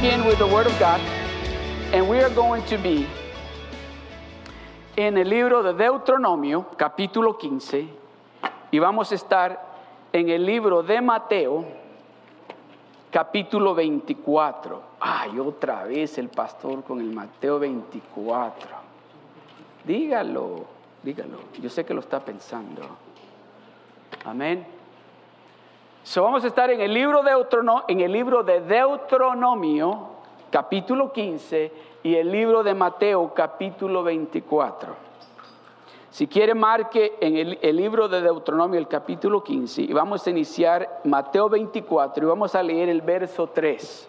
begin with the Word of God, and we are going to be en el libro de Deuteronomio, capítulo 15, y vamos a estar en el libro de Mateo, capítulo 24. Ay, otra vez el pastor con el Mateo 24. Dígalo, dígalo. Yo sé que lo está pensando. Amén. Vamos a estar en el libro de Deuteronomio, en el libro de Deuteronomio, capítulo 15, y el libro de Mateo, capítulo 24. Si quiere, marque en el, el, libro de Deuteronomio, el capítulo 15, y vamos a iniciar Mateo 24 y vamos a leer el verso 3.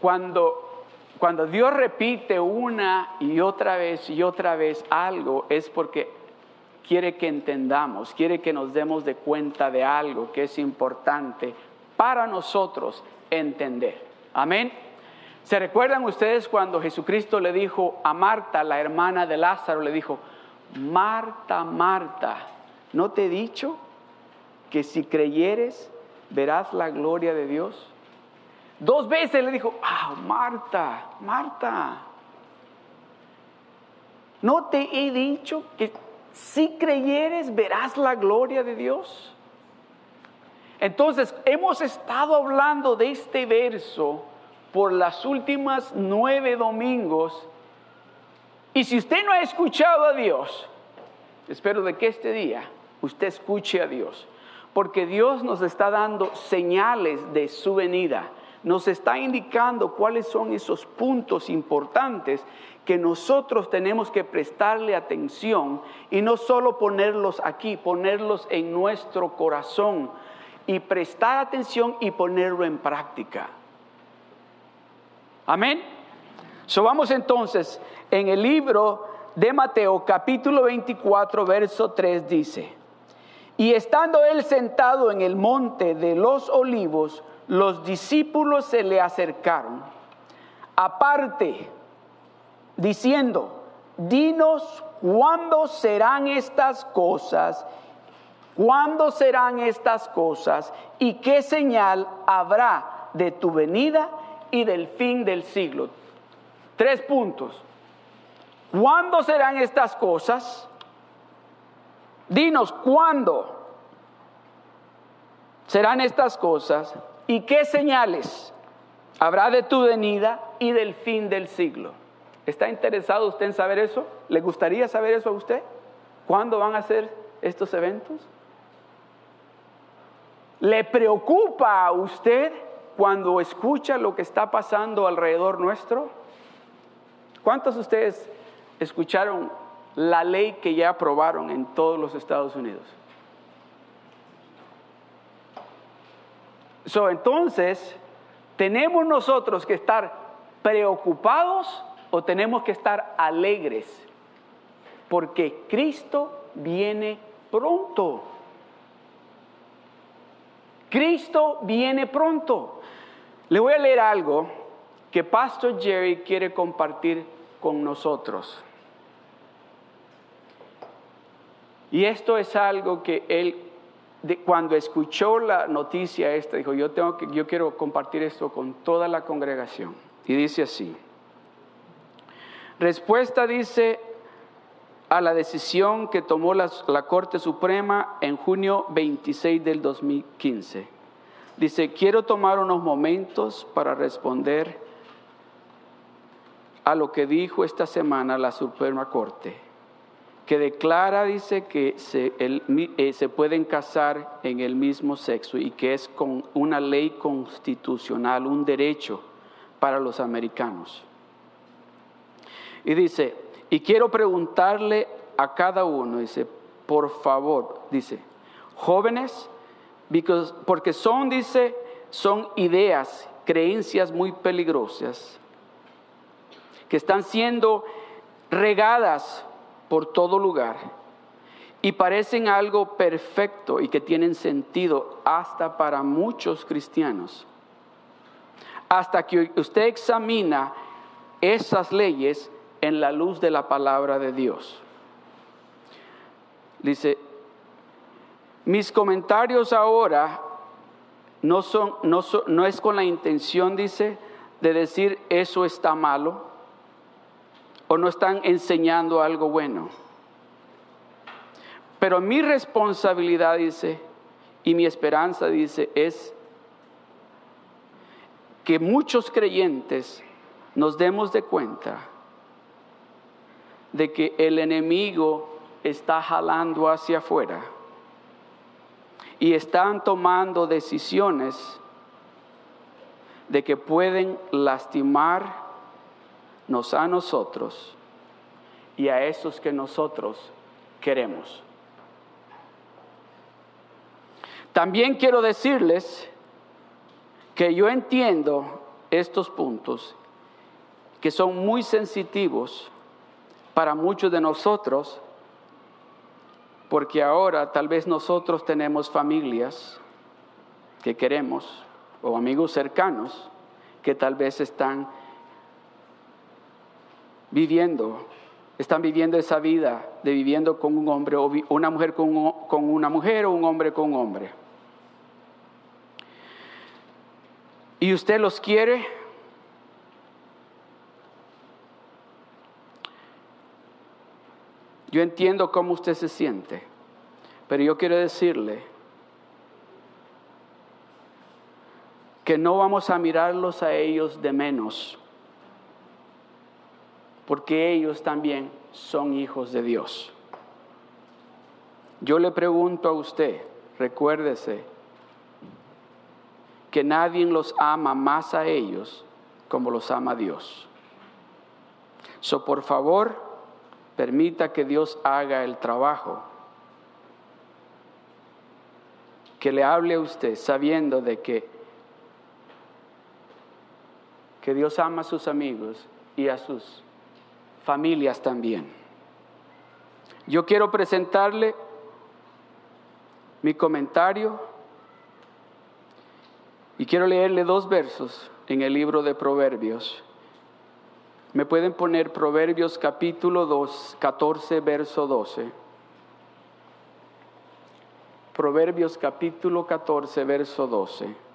Cuando, cuando Dios repite una y otra vez y otra vez algo, es porque quiere que entendamos, quiere que nos demos de cuenta de algo que es importante para nosotros entender. Amén. ¿Se recuerdan ustedes cuando Jesucristo le dijo a Marta, la hermana de Lázaro, le dijo, Marta, Marta, ¿no te he dicho que si creyeres verás la gloria de Dios? Dos veces le dijo, ah, Marta, Marta, ¿no te he dicho que si creyeres verás la gloria de Dios? Entonces, hemos estado hablando de este verso por las últimas nueve domingos. Y si usted no ha escuchado a Dios, espero de que este día usted escuche a Dios, porque Dios nos está dando señales de su venida, nos está indicando cuáles son esos puntos importantes que nosotros tenemos que prestarle atención y no solo ponerlos aquí, ponerlos en nuestro corazón y prestar atención y ponerlo en práctica. Amén. So vamos entonces en el libro de Mateo capítulo 24 verso 3 dice, y estando él sentado en el monte de los olivos, los discípulos se le acercaron, aparte, diciendo, dinos cuándo serán estas cosas, cuándo serán estas cosas y qué señal habrá de tu venida y del fin del siglo. Tres puntos. ¿Cuándo serán estas cosas? Dinos, ¿cuándo serán estas cosas? ¿Y qué señales habrá de tu venida y del fin del siglo? ¿Está interesado usted en saber eso? ¿Le gustaría saber eso a usted? ¿Cuándo van a ser estos eventos? ¿Le preocupa a usted cuando escucha lo que está pasando alrededor nuestro? ¿Cuántos de ustedes escucharon la ley que ya aprobaron en todos los Estados Unidos? So, entonces, ¿tenemos nosotros que estar preocupados o tenemos que estar alegres? Porque Cristo viene pronto. Cristo viene pronto. Le voy a leer algo que Pastor Jerry quiere compartir con nosotros. Y esto es algo que él, cuando escuchó la noticia esta, dijo, yo, tengo que, yo quiero compartir esto con toda la congregación. Y dice así, respuesta dice a la decisión que tomó la, la Corte Suprema en junio 26 del 2015 Dice, quiero tomar unos momentos para responder a lo que dijo esta semana la Suprema Corte, que declara, dice, que se, eh, se pueden casar en el mismo sexo y que es con una ley constitucional, un derecho para los americanos. Y dice, y quiero preguntarle a cada uno, dice, por favor, dice, jóvenes, porque son, dice, son ideas, creencias muy peligrosas que están siendo regadas por todo lugar y parecen algo perfecto y que tienen sentido hasta para muchos cristianos. Hasta que usted examina esas leyes en la luz de la palabra de Dios. Dice, mis comentarios ahora no, son, no, no es con la intención, dice, de decir eso está malo o no están enseñando algo bueno. Pero mi responsabilidad, dice, y mi esperanza, dice, es que muchos creyentes nos demos de cuenta de que el enemigo está jalando hacia afuera y están tomando decisiones de que pueden lastimarnos a nosotros y a esos que nosotros queremos. También quiero decirles que yo entiendo estos puntos que son muy sensitivos para muchos de nosotros, porque ahora tal vez nosotros tenemos familias que queremos o amigos cercanos que tal vez están viviendo, están viviendo esa vida de viviendo con un hombre o una mujer con, una mujer o un hombre con un hombre. Y usted los quiere, Yo entiendo cómo usted se siente, pero yo quiero decirle que no vamos a mirarlos a ellos de menos, porque ellos también son hijos de Dios. Yo le pregunto a usted, recuérdese, que nadie los ama más a ellos como los ama Dios. So, por favor, Permita que Dios haga el trabajo. Que le hable a usted sabiendo de que, que Dios ama a sus amigos y a sus familias también. Yo quiero presentarle mi comentario y quiero leerle dos versos en el libro de Proverbios. Me pueden poner Proverbios capítulo 2, 14, verso 12. Proverbios capítulo 14, verso 12.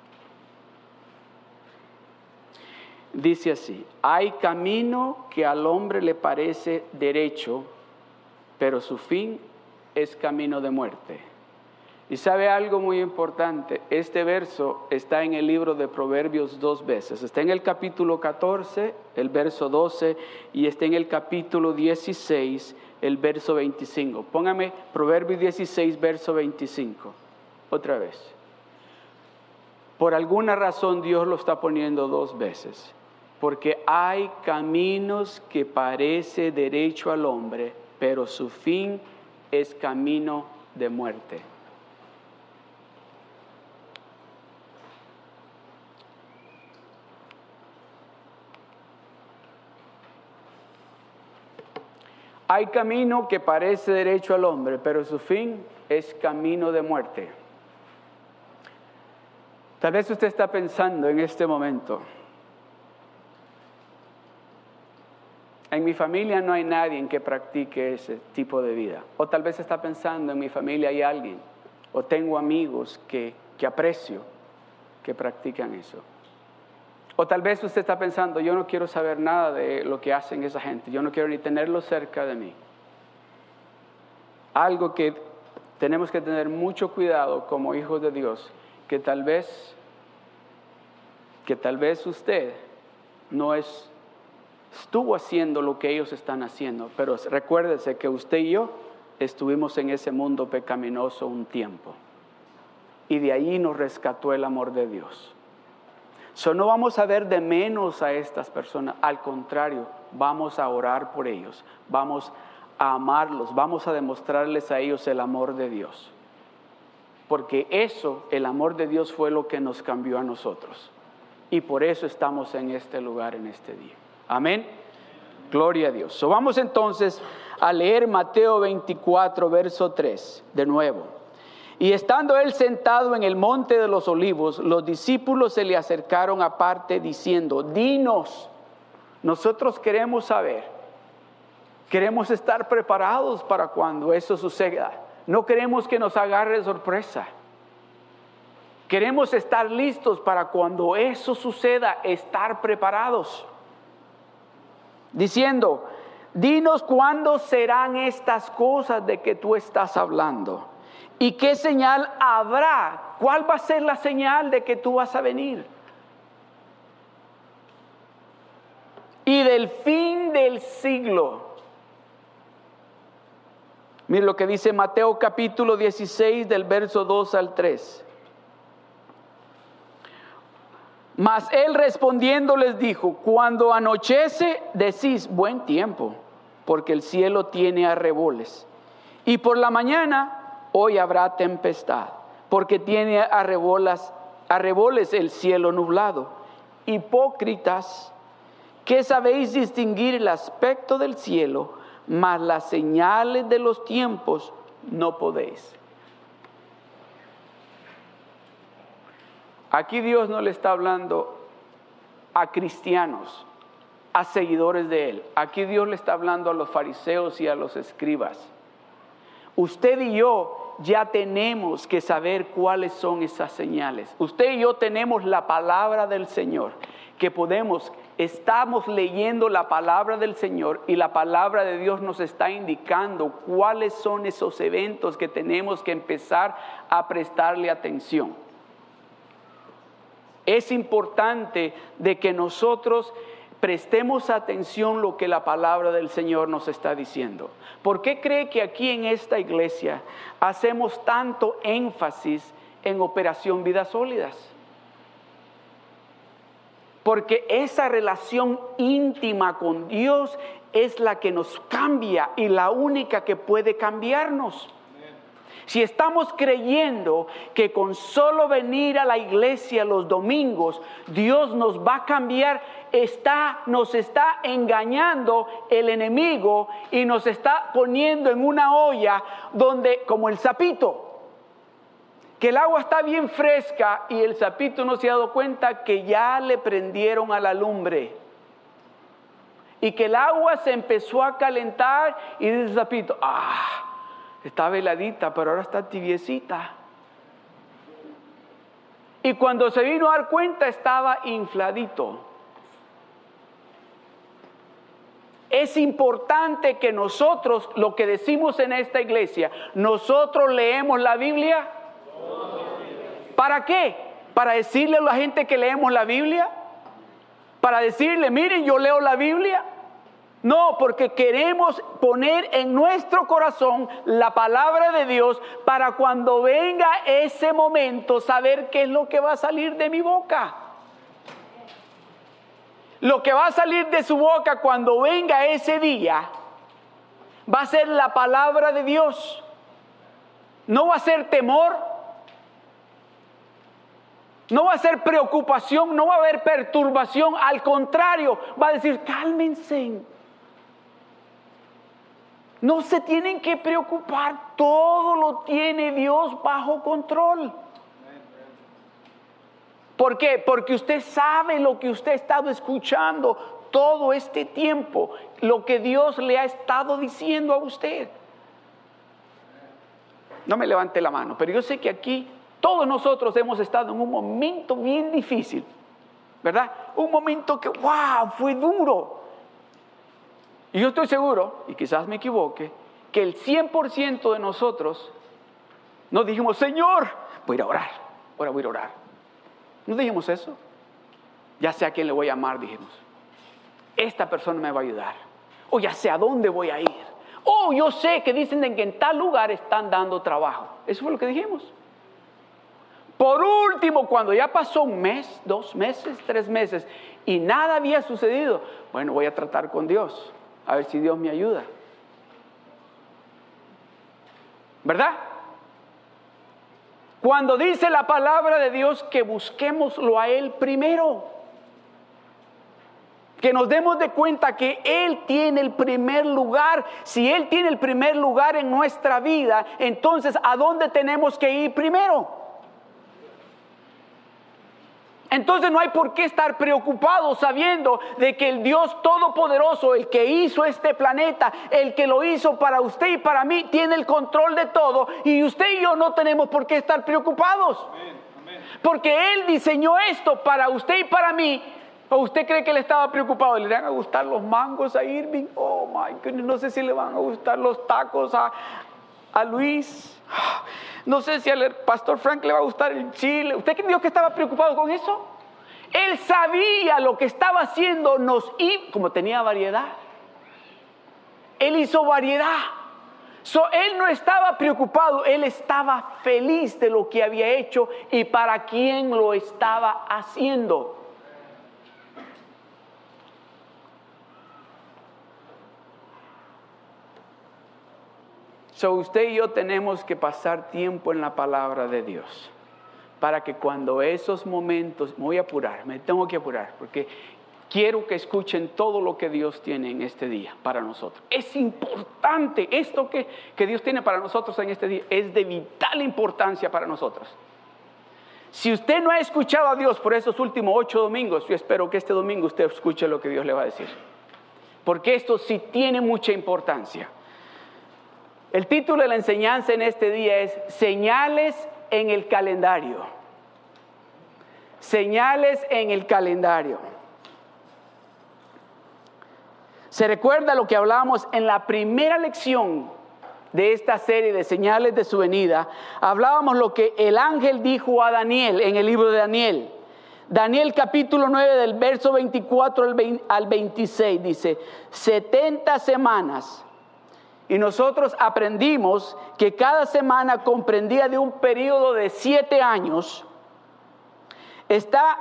Dice así, hay camino que al hombre le parece derecho, pero su fin es camino de muerte. Y sabe algo muy importante, este verso está en el libro de Proverbios dos veces. Está en el capítulo 14, el verso 12, y está en el capítulo 16, el verso 25. Póngame Proverbios 16, verso 25. Otra vez. Por alguna razón Dios lo está poniendo dos veces. Porque hay caminos que parece derecho al hombre, pero su fin es camino de muerte. Hay camino que parece derecho al hombre, pero su fin es camino de muerte. Tal vez usted está pensando en este momento, en mi familia no hay nadie que practique ese tipo de vida. O tal vez está pensando, en mi familia hay alguien, o tengo amigos que, que aprecio que practican eso. O tal vez usted está pensando, yo no quiero saber nada de lo que hacen esa gente, yo no quiero ni tenerlo cerca de mí. Algo que tenemos que tener mucho cuidado como hijos de Dios, que tal vez, que tal vez usted no es, estuvo haciendo lo que ellos están haciendo, pero recuérdese que usted y yo estuvimos en ese mundo pecaminoso un tiempo. Y de ahí nos rescató el amor de Dios. So, no vamos a ver de menos a estas personas, al contrario, vamos a orar por ellos, vamos a amarlos, vamos a demostrarles a ellos el amor de Dios. Porque eso, el amor de Dios fue lo que nos cambió a nosotros. Y por eso estamos en este lugar en este día. Amén. Gloria a Dios. So, vamos entonces a leer Mateo 24, verso 3, de nuevo. Y estando él sentado en el monte de los olivos, los discípulos se le acercaron aparte diciendo, dinos, nosotros queremos saber, queremos estar preparados para cuando eso suceda. No queremos que nos agarre sorpresa. Queremos estar listos para cuando eso suceda, estar preparados. Diciendo, dinos cuándo serán estas cosas de que tú estás hablando. ¿Y qué señal habrá? ¿Cuál va a ser la señal de que tú vas a venir? Y del fin del siglo. Mire lo que dice Mateo capítulo 16 del verso 2 al 3. Mas él respondiendo les dijo, cuando anochece decís buen tiempo, porque el cielo tiene arreboles. Y por la mañana hoy habrá tempestad, porque tiene arrebolas, arreboles el cielo nublado. Hipócritas, que sabéis distinguir el aspecto del cielo, mas las señales de los tiempos no podéis. Aquí Dios no le está hablando a cristianos, a seguidores de Él. Aquí Dios le está hablando a los fariseos y a los escribas. Usted y yo ya tenemos que saber cuáles son esas señales. Usted y yo tenemos la palabra del Señor, que podemos, estamos leyendo la palabra del Señor y la palabra de Dios nos está indicando cuáles son esos eventos que tenemos que empezar a prestarle atención es importante de que nosotros prestemos atención lo que la palabra del Señor nos está diciendo. ¿Por qué cree que aquí en esta iglesia hacemos tanto énfasis en operación vidas sólidas? Porque esa relación íntima con Dios es la que nos cambia y la única que puede cambiarnos. Si estamos creyendo que con solo venir a la iglesia los domingos Dios nos va a cambiar, está, nos está engañando el enemigo y nos está poniendo en una olla donde, como el sapito, que el agua está bien fresca y el sapito no se ha dado cuenta que ya le prendieron a la lumbre. Y que el agua se empezó a calentar y dice el sapito, ah, Está veladita, pero ahora está tibiecita. Y cuando se vino a dar cuenta estaba infladito. Es importante que nosotros, lo que decimos en esta iglesia, nosotros leemos la Biblia. ¿Para qué? ¿Para decirle a la gente que leemos la Biblia? ¿Para decirle, miren, yo leo la Biblia? No, porque queremos poner en nuestro corazón la palabra de Dios para cuando venga ese momento saber qué es lo que va a salir de mi boca. Lo que va a salir de su boca cuando venga ese día va a ser la palabra de Dios. No va a ser temor, no va a ser preocupación, no va a haber perturbación, al contrario, va a decir, cálmense no se tienen que preocupar, todo lo tiene Dios bajo control. ¿Por qué? Porque usted sabe lo que usted ha estado escuchando todo este tiempo, lo que Dios le ha estado diciendo a usted. No me levante la mano, pero yo sé que aquí todos nosotros hemos estado en un momento bien difícil, ¿verdad? Un momento que, wow, fue duro. Y yo estoy seguro, y quizás me equivoque, que el 100% de nosotros nos dijimos, Señor, voy a ir a orar, ahora voy a ir a orar. ¿No dijimos eso? Ya sé a quién le voy a amar, dijimos. Esta persona me va a ayudar. O ya sé a dónde voy a ir. O yo sé que dicen que en tal lugar están dando trabajo. Eso fue lo que dijimos. Por último, cuando ya pasó un mes, dos meses, tres meses y nada había sucedido, bueno, voy a tratar con Dios a ver si Dios me ayuda. ¿Verdad? Cuando dice la palabra de Dios que busquémoslo a Él primero, que nos demos de cuenta que Él tiene el primer lugar, si Él tiene el primer lugar en nuestra vida, entonces ¿a dónde tenemos que ir primero? Entonces no hay por qué estar preocupados sabiendo de que el Dios Todopoderoso, el que hizo este planeta, el que lo hizo para usted y para mí, tiene el control de todo y usted y yo no tenemos por qué estar preocupados. Porque Él diseñó esto para usted y para mí. ¿O usted cree que Él estaba preocupado? ¿Le van a gustar los mangos a Irving? Oh, my goodness, no sé si le van a gustar los tacos a, a Luis. No sé si al pastor Frank le va a gustar el chile. ¿Usted cree que estaba preocupado con eso? Él sabía lo que estaba haciendo, nos y como tenía variedad. Él hizo variedad. So, él no estaba preocupado, él estaba feliz de lo que había hecho y para quién lo estaba haciendo. So, usted y yo tenemos que pasar tiempo en la palabra de Dios para que cuando esos momentos, me voy a apurar, me tengo que apurar, porque quiero que escuchen todo lo que Dios tiene en este día para nosotros. Es importante, esto que, que Dios tiene para nosotros en este día es de vital importancia para nosotros. Si usted no ha escuchado a Dios por esos últimos ocho domingos, yo espero que este domingo usted escuche lo que Dios le va a decir. Porque esto sí tiene mucha importancia. El título de la enseñanza en este día es Señales en el calendario. Señales en el calendario. Se recuerda lo que hablábamos en la primera lección de esta serie de señales de su venida. Hablábamos lo que el ángel dijo a Daniel en el libro de Daniel. Daniel capítulo 9 del verso 24 al 26 dice, 70 semanas y nosotros aprendimos que cada semana comprendía de un periodo de siete años. Está,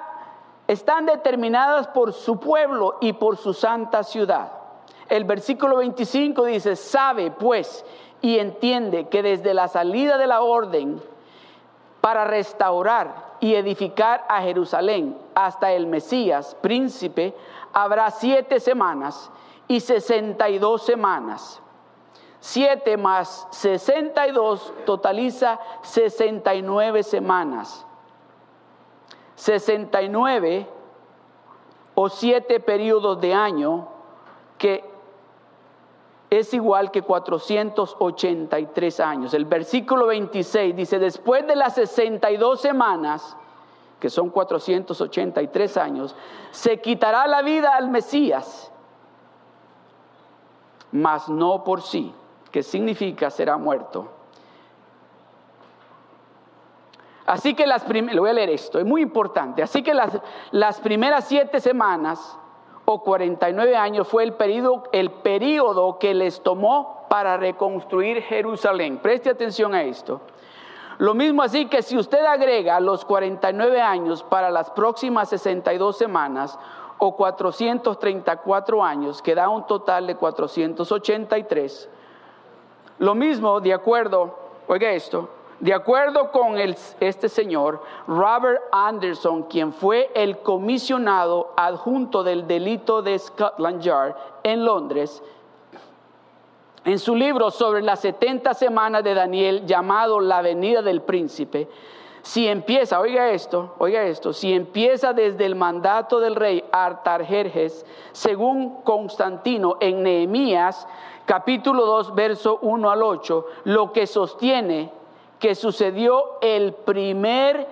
están determinadas por su pueblo y por su santa ciudad. El versículo 25 dice, sabe pues y entiende que desde la salida de la orden para restaurar y edificar a Jerusalén hasta el Mesías, príncipe, habrá siete semanas y sesenta y dos semanas 7 más 62 totaliza 69 semanas. 69 o 7 periodos de año que es igual que 483 años. El versículo 26 dice, después de las 62 semanas, que son 483 años, se quitará la vida al Mesías, mas no por sí que significa será muerto. Así que las primeras, le voy a leer esto, es muy importante. Así que las, las primeras siete semanas o 49 años fue el periodo, el periodo que les tomó para reconstruir Jerusalén. Preste atención a esto. Lo mismo así que si usted agrega los 49 años para las próximas 62 semanas o 434 años, que da un total de 483, lo mismo, de acuerdo, oiga esto, de acuerdo con este señor, Robert Anderson, quien fue el comisionado adjunto del delito de Scotland Yard en Londres, en su libro sobre las 70 semanas de Daniel llamado La venida del príncipe, si empieza, oiga esto, oiga esto, si empieza desde el mandato del rey Artajerjes, según Constantino en Nehemías, capítulo 2, verso 1 al 8, lo que sostiene que sucedió el primer,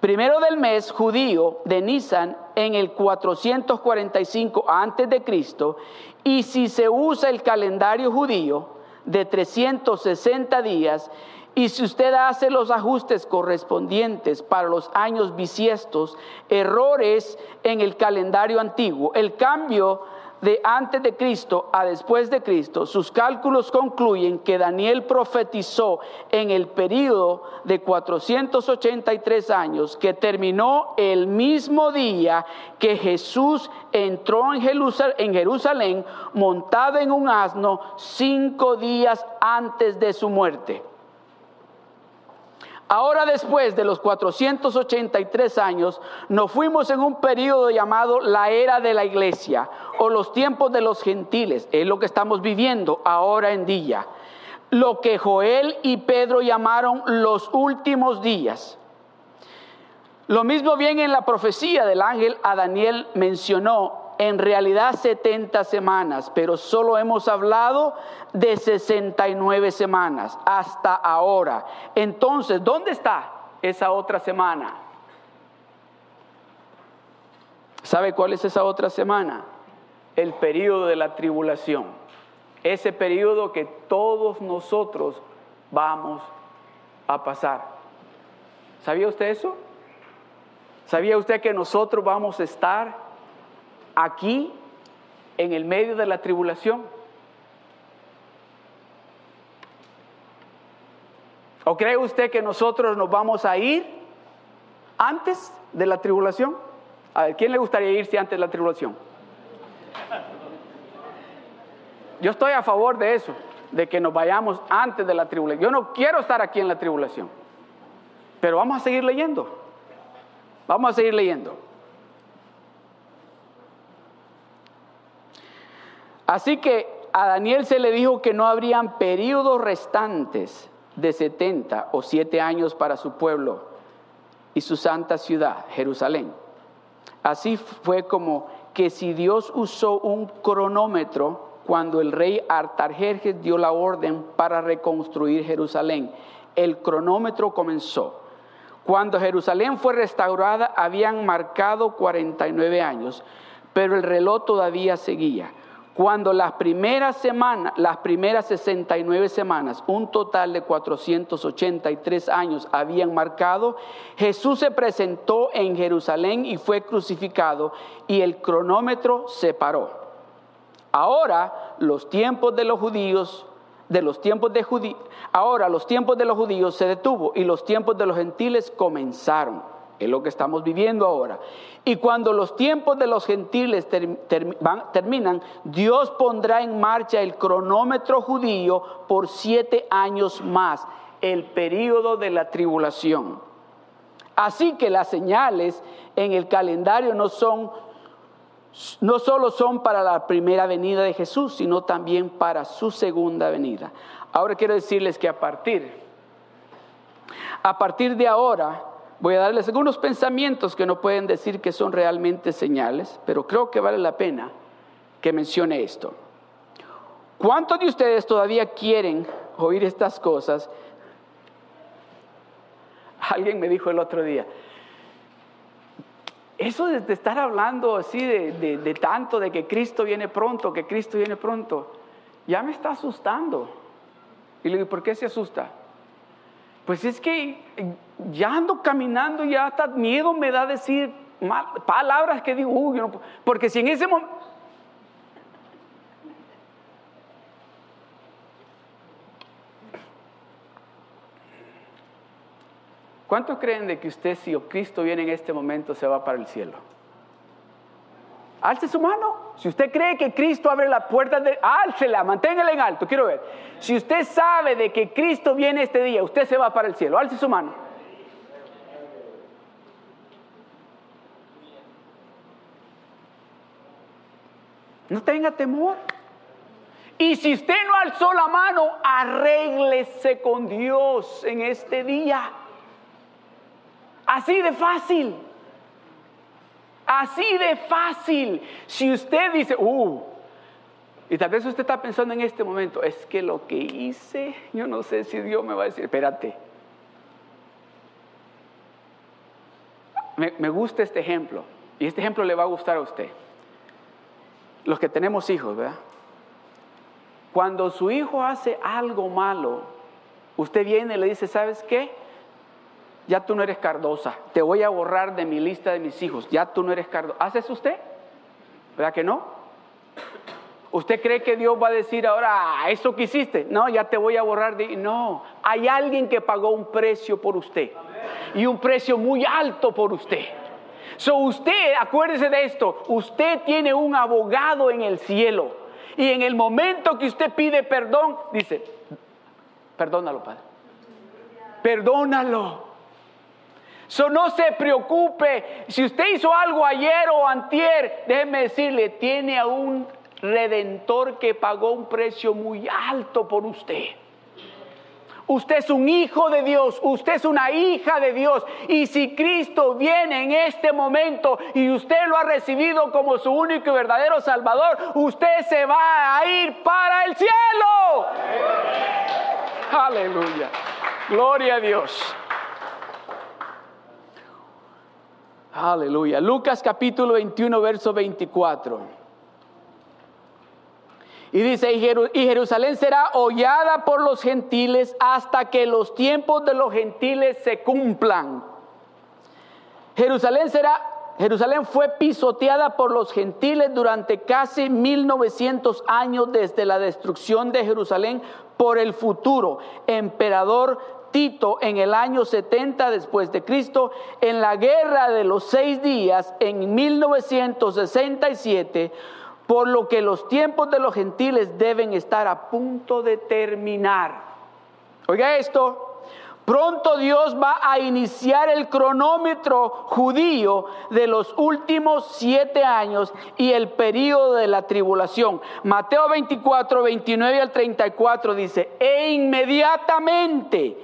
primero del mes judío de Nisan en el 445 antes de Cristo, y si se usa el calendario judío de 360 días, y si usted hace los ajustes correspondientes para los años bisiestos, errores en el calendario antiguo, el cambio de antes de Cristo a después de Cristo, sus cálculos concluyen que Daniel profetizó en el periodo de 483 años que terminó el mismo día que Jesús entró en Jerusalén, montado en un asno cinco días antes de su muerte. Ahora después de los 483 años, nos fuimos en un periodo llamado la era de la iglesia o los tiempos de los gentiles. Es lo que estamos viviendo ahora en día. Lo que Joel y Pedro llamaron los últimos días. Lo mismo bien en la profecía del ángel a Daniel mencionó en realidad 70 semanas, pero solo hemos hablado de 69 semanas hasta ahora. Entonces, ¿dónde está? esa otra semana? ¿Sabe cuál es esa otra semana? El periodo de la tribulación. Ese periodo que todos nosotros vamos a pasar. ¿Sabía usted eso? ¿Sabía usted que nosotros vamos a estar aquí en el medio de la tribulación? ¿O cree usted que nosotros nos vamos a ir antes de la tribulación? A ver, ¿quién le gustaría irse antes de la tribulación? Yo estoy a favor de eso, de que nos vayamos antes de la tribulación. Yo no quiero estar aquí en la tribulación, pero vamos a seguir leyendo. Vamos a seguir leyendo. Así que a Daniel se le dijo que no habrían periodos restantes de 70 o 7 años para su pueblo y su santa ciudad, Jerusalén. Así fue como que si Dios usó un cronómetro cuando el rey Artajerjes dio la orden para reconstruir Jerusalén, el cronómetro comenzó. Cuando Jerusalén fue restaurada habían marcado 49 años, pero el reloj todavía seguía. Cuando las primeras semanas, las primeras 69 semanas, un total de 483 años habían marcado, Jesús se presentó en Jerusalén y fue crucificado y el cronómetro se paró. Ahora los tiempos de los judíos, de los tiempos de judíos, ahora los tiempos de los judíos se detuvo y los tiempos de los gentiles comenzaron. Es lo que estamos viviendo ahora. Y cuando los tiempos de los gentiles terminan, Dios pondrá en marcha el cronómetro judío por siete años más, el periodo de la tribulación. Así que las señales en el calendario no son no solo son para la primera venida de Jesús, sino también para su segunda venida. Ahora quiero decirles que a partir a partir de ahora Voy a darles algunos pensamientos que no pueden decir que son realmente señales, pero creo que vale la pena que mencione esto. ¿Cuántos de ustedes todavía quieren oír estas cosas? Alguien me dijo el otro día, eso de estar hablando así de, de, tanto, de que Cristo viene pronto, que Cristo viene pronto, ya me está asustando. Y le digo, ¿por qué se asusta? Pues es que ya ando caminando y hasta miedo me da decir palabras que digo, uy, no, porque si en ese momento... ¿Cuántos creen de que usted, si Cristo viene en este momento, se va para el cielo? Alce su mano. Si usted cree que Cristo abre la puerta, de, álcela, manténgala en alto. Quiero ver. Si usted sabe de que Cristo viene este día, usted se va para el cielo. Alce su mano. No tenga temor. Y si usted no alzó la mano, arréglese con Dios en este día. Así de fácil. Así de fácil. Si usted dice, uh, y tal vez usted está pensando en este momento, es que lo que hice, yo no sé si Dios me va a decir, espérate. Me, gusta este ejemplo, y este ejemplo le va a gustar a usted. Los que tenemos hijos, ¿verdad? Cuando su hijo hace algo malo, usted viene y le dice, ¿sabes qué? Ya tú no eres Cardosa, te voy a borrar de mi lista de mis hijos, ya tú no eres Cardosa. ¿Hace eso usted? ¿Verdad que no? ¿Usted cree que Dios va a decir ahora, ah, eso que hiciste? No, ya te voy a borrar de... No, hay alguien que pagó un precio por usted y un precio muy alto por usted. So usted, acuérdese de esto, usted tiene un abogado en el cielo y en el momento que usted pide perdón, dice, perdónalo, Padre. Perdónalo. So, no se preocupe. Si usted hizo algo ayer o antier, déjeme decirle, tiene a un redentor que pagó un precio muy alto por usted. Usted es un hijo de Dios, usted es una hija de Dios. Y si Cristo viene en este momento y usted lo ha recibido como su único y verdadero Salvador, usted se va a ir para el cielo. Aleluya. Gloria a Dios. Aleluya. Lucas capítulo 21, verso 24. Y dice, y Jerusalén será hollada por los gentiles hasta que los tiempos de los gentiles se cumplan. Jerusalén será Jerusalén fue pisoteada por los gentiles durante casi 1900 años desde la destrucción de Jerusalén por el futuro emperador Tito en el año 70 después de Cristo, en la guerra de los seis días en 1967, por lo que los tiempos de los gentiles deben estar a punto de terminar. Oiga esto, Pronto Dios va a iniciar el cronómetro judío de los últimos siete años y el periodo de la tribulación. Mateo 24, 29 al 34 dice, e inmediatamente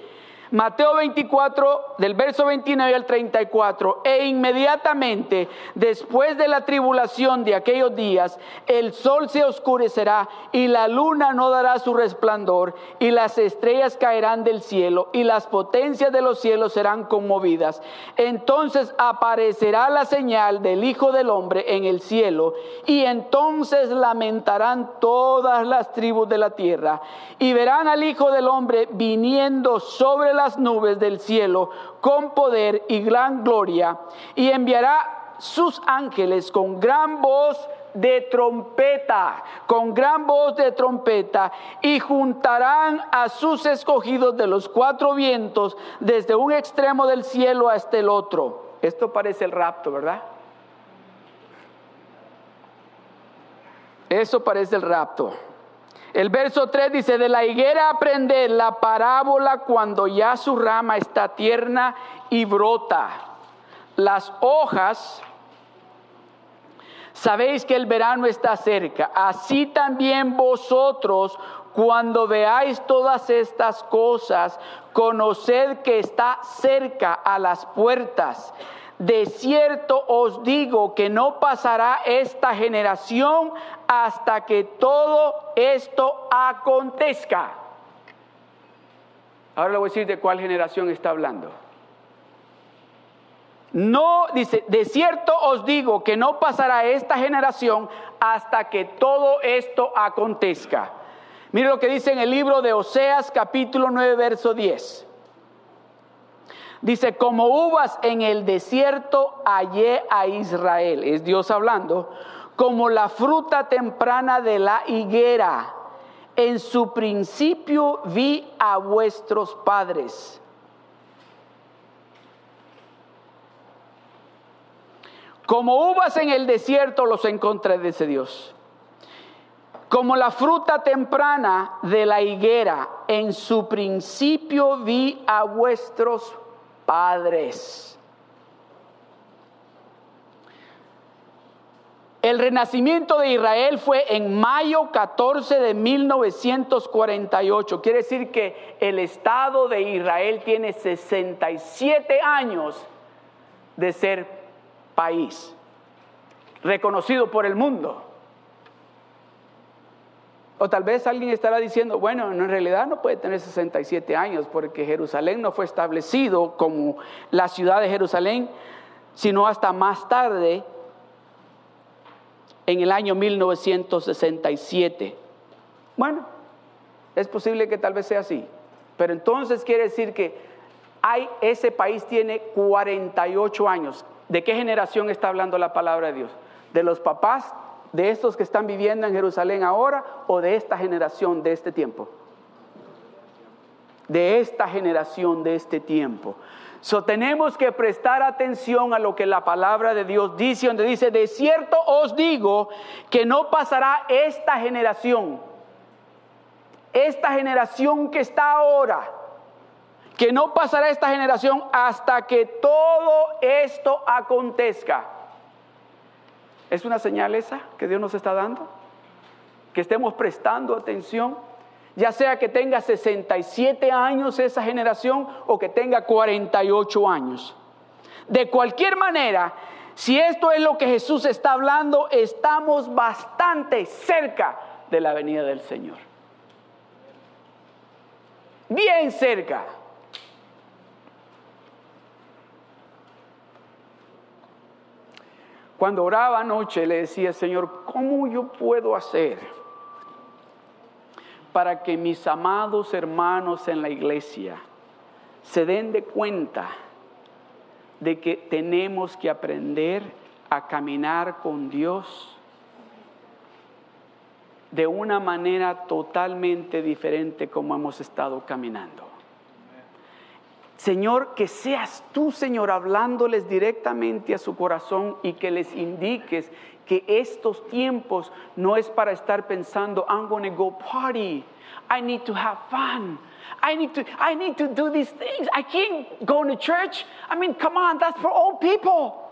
Mateo 24, del verso 29 al 34, e inmediatamente después de la tribulación de aquellos días, el sol se oscurecerá y la luna no dará su resplandor y las estrellas caerán del cielo y las potencias de los cielos serán conmovidas. Entonces aparecerá la señal del Hijo del Hombre en el cielo y entonces lamentarán todas las tribus de la tierra y verán al Hijo del Hombre viniendo sobre las nubes del cielo con poder y gran gloria, y enviará sus ángeles con gran voz de trompeta, con gran voz de trompeta, y juntarán a sus escogidos de los cuatro vientos, desde un extremo del cielo hasta el otro. Esto parece el rapto, ¿verdad? Eso parece el rapto. El verso 3 dice, de la higuera aprende la parábola cuando ya su rama está tierna y brota. Las hojas, sabéis que el verano está cerca. Así también vosotros, cuando veáis todas estas cosas, conoced que está cerca a las puertas. De cierto os digo que no pasará esta generación hasta que todo esto acontezca. Ahora le voy a decir de cuál generación está hablando. No, dice, de cierto os digo que no pasará esta generación hasta que todo esto acontezca. Mire lo que dice en el libro de Oseas capítulo 9, verso 10. Dice, como uvas en el desierto hallé a Israel, es Dios hablando, como la fruta temprana de la higuera. En su principio vi a vuestros padres. Como uvas en el desierto los encontré, dice Dios. Como la fruta temprana de la higuera, en su principio vi a vuestros padres. El renacimiento de Israel fue en mayo 14 de 1948. Quiere decir que el Estado de Israel tiene 67 años de ser país, reconocido por el mundo. O tal vez alguien estará diciendo, bueno, en realidad no puede tener 67 años porque Jerusalén no fue establecido como la ciudad de Jerusalén, sino hasta más tarde, en el año 1967. Bueno, es posible que tal vez sea así, pero entonces quiere decir que hay, ese país tiene 48 años. ¿De qué generación está hablando la palabra de Dios? ¿De los papás de estos que están viviendo en Jerusalén ahora o de esta generación de este tiempo? De esta generación de este tiempo. So, tenemos que prestar atención a lo que la palabra de Dios dice, donde dice, de cierto os digo que no pasará esta generación, esta generación que está ahora, que no pasará esta generación hasta que todo esto acontezca. ¿Es una señal esa que Dios nos está dando? Que estemos prestando atención, ya sea que tenga 67 años esa generación o que tenga 48 años. De cualquier manera, si esto es lo que Jesús está hablando, estamos bastante cerca de la venida del Señor. Bien cerca. Cuando oraba anoche le decía, Señor, ¿cómo yo puedo hacer para que mis amados hermanos en la iglesia se den de cuenta de que tenemos que aprender a caminar con Dios de una manera totalmente diferente como hemos estado caminando. Señor, que seas tú, Señor, hablándoles directamente a su corazón y que les indiques que estos tiempos no es para estar pensando, I'm going to go party. I need to have fun. I need to I need to do these things. I can't go to church. I mean, come on, that's for old people.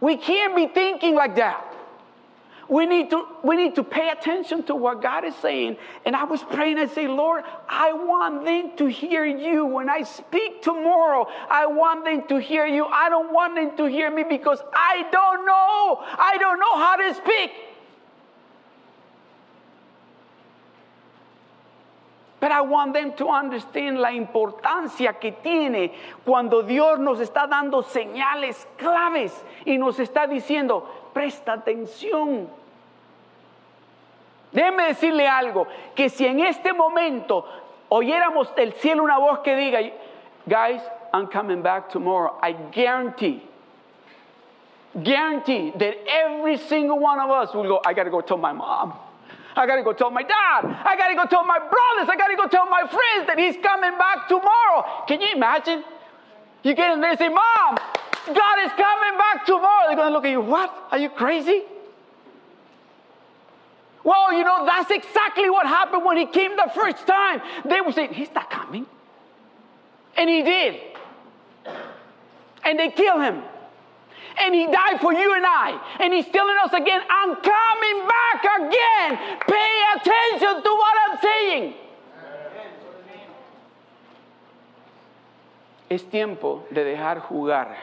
We can't be thinking like that. We need, to, we need to pay attention to what God is saying. And I was praying, I say, Lord, I want them to hear you. When I speak tomorrow, I want them to hear you. I don't want them to hear me because I don't know. I don't know how to speak. But I want them to understand la importancia que tiene cuando Dios nos está dando señales claves y nos está diciendo, presta atención. Déjeme decirle algo, que si en este momento oyéramos del cielo una voz que diga, guys, I'm coming back tomorrow, I guarantee, guarantee that every single one of us will go, I gotta go tell my mom. I gotta go tell my dad. I gotta go tell my brothers. I gotta go tell my friends that he's coming back tomorrow. Can you imagine? You get in there and say, Mom, God is coming back tomorrow. They're gonna look at you, what? Are you crazy? Well, you know, that's exactly what happened when he came the first time. They would say, He's not coming. And he did. And they kill him. And he died for you and I. And he's telling us again, I'm coming back again. Pay attention to what I'm saying. Es tiempo de dejar jugar,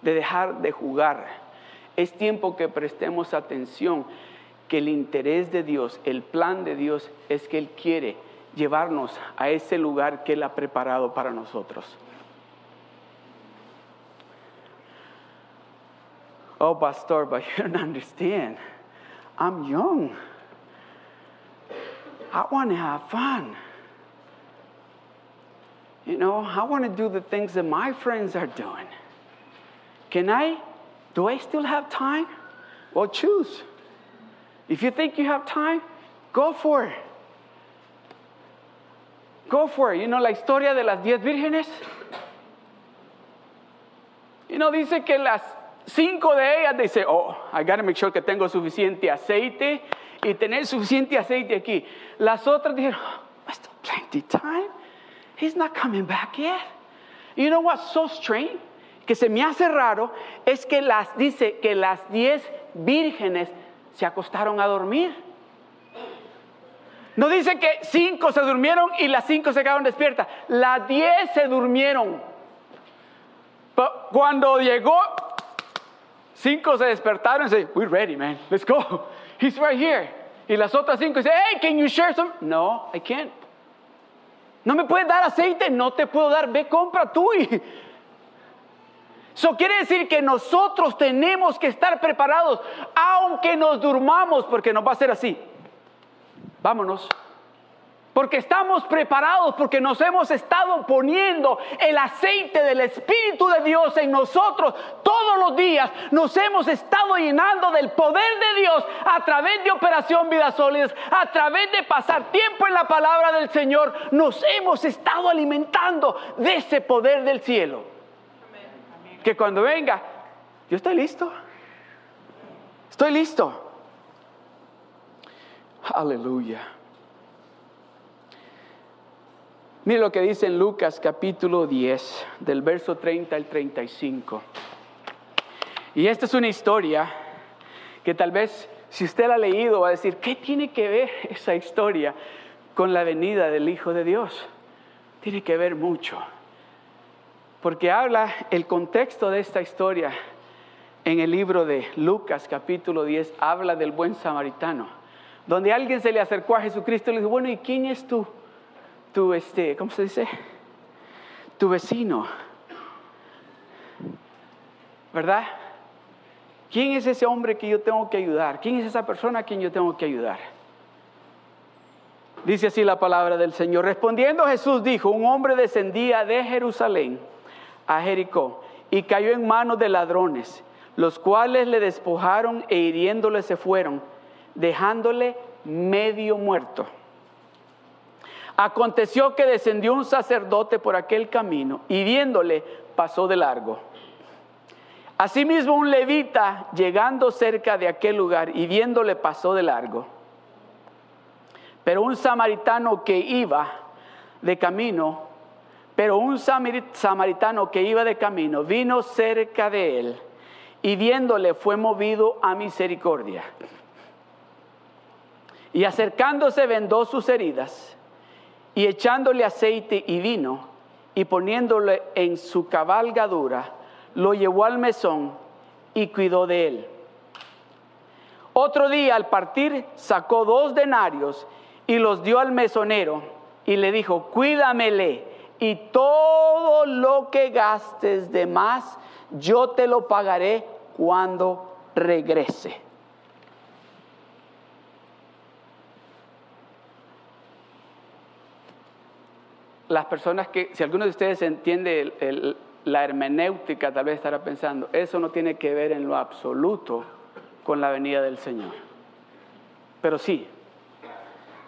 de dejar de jugar. Es tiempo que prestemos atención, que el interés de Dios, el plan de Dios es que Él quiere llevarnos a ese lugar que Él ha preparado para nosotros. Oh, pastor, but you don't understand. I'm young. I want to have fun. You know, I want to do the things that my friends are doing. Can I? Do I still have time? Well, choose. If you think you have time, go for it. Go for it. You know, la historia de las diez vírgenes. You know, dice que las cinco de ellas dice, oh, I gotta make sure que tengo suficiente aceite y tener suficiente aceite aquí. Las otras dijeron, oh, I still plenty time. He's not coming back yet. You know what's so strange? Que se me hace raro es que las dice que las diez vírgenes se acostaron a dormir. No dice que cinco se durmieron y las cinco se quedaron despiertas. Las diez se durmieron. Cuando llegó, cinco se despertaron y dice, we're ready, man. Let's go. He's right here. Y las otras cinco dicen, hey, can you share some? No, I can't. No me puedes dar aceite, no te puedo dar, ve, compra tú. Y... Eso quiere decir que nosotros tenemos que estar preparados, aunque nos durmamos, porque nos va a ser así. Vámonos. Porque estamos preparados, porque nos hemos estado poniendo el aceite del Espíritu de Dios en nosotros todos los días. Nos hemos estado llenando del poder de Dios a través de Operación Vidas Sólidas, a través de pasar tiempo en la palabra del Señor. Nos hemos estado alimentando de ese poder del cielo. Que cuando venga, yo estoy listo. Estoy listo. Aleluya. Mire lo que dice en Lucas capítulo 10, del verso 30 al 35. Y esta es una historia que tal vez si usted la ha leído va a decir, ¿qué tiene que ver esa historia con la venida del Hijo de Dios? Tiene que ver mucho. Porque habla el contexto de esta historia en el libro de Lucas capítulo 10, habla del buen samaritano, donde alguien se le acercó a Jesucristo y le dijo, bueno, ¿y quién es tú? tu, este, ¿cómo se dice? tu vecino. ¿Verdad? ¿Quién es ese hombre que yo tengo que ayudar? ¿Quién es esa persona a quien yo tengo que ayudar? Dice así la palabra del Señor. Respondiendo Jesús dijo, un hombre descendía de Jerusalén a Jericó y cayó en manos de ladrones, los cuales le despojaron e hiriéndole se fueron, dejándole medio muerto. Aconteció que descendió un sacerdote por aquel camino y viéndole pasó de largo. Asimismo un levita llegando cerca de aquel lugar y viéndole pasó de largo. Pero un samaritano que iba de camino, pero un samaritano que iba de camino vino cerca de él y viéndole fue movido a misericordia. Y acercándose vendó sus heridas y echándole aceite y vino y poniéndole en su cabalgadura, lo llevó al mesón y cuidó de él. Otro día al partir sacó dos denarios y los dio al mesonero y le dijo, cuídamele y todo lo que gastes de más, yo te lo pagaré cuando regrese. Las personas que, si alguno de ustedes entiende la hermenéutica, tal vez estará pensando, eso no tiene que ver en lo absoluto con la venida del Señor. Pero sí,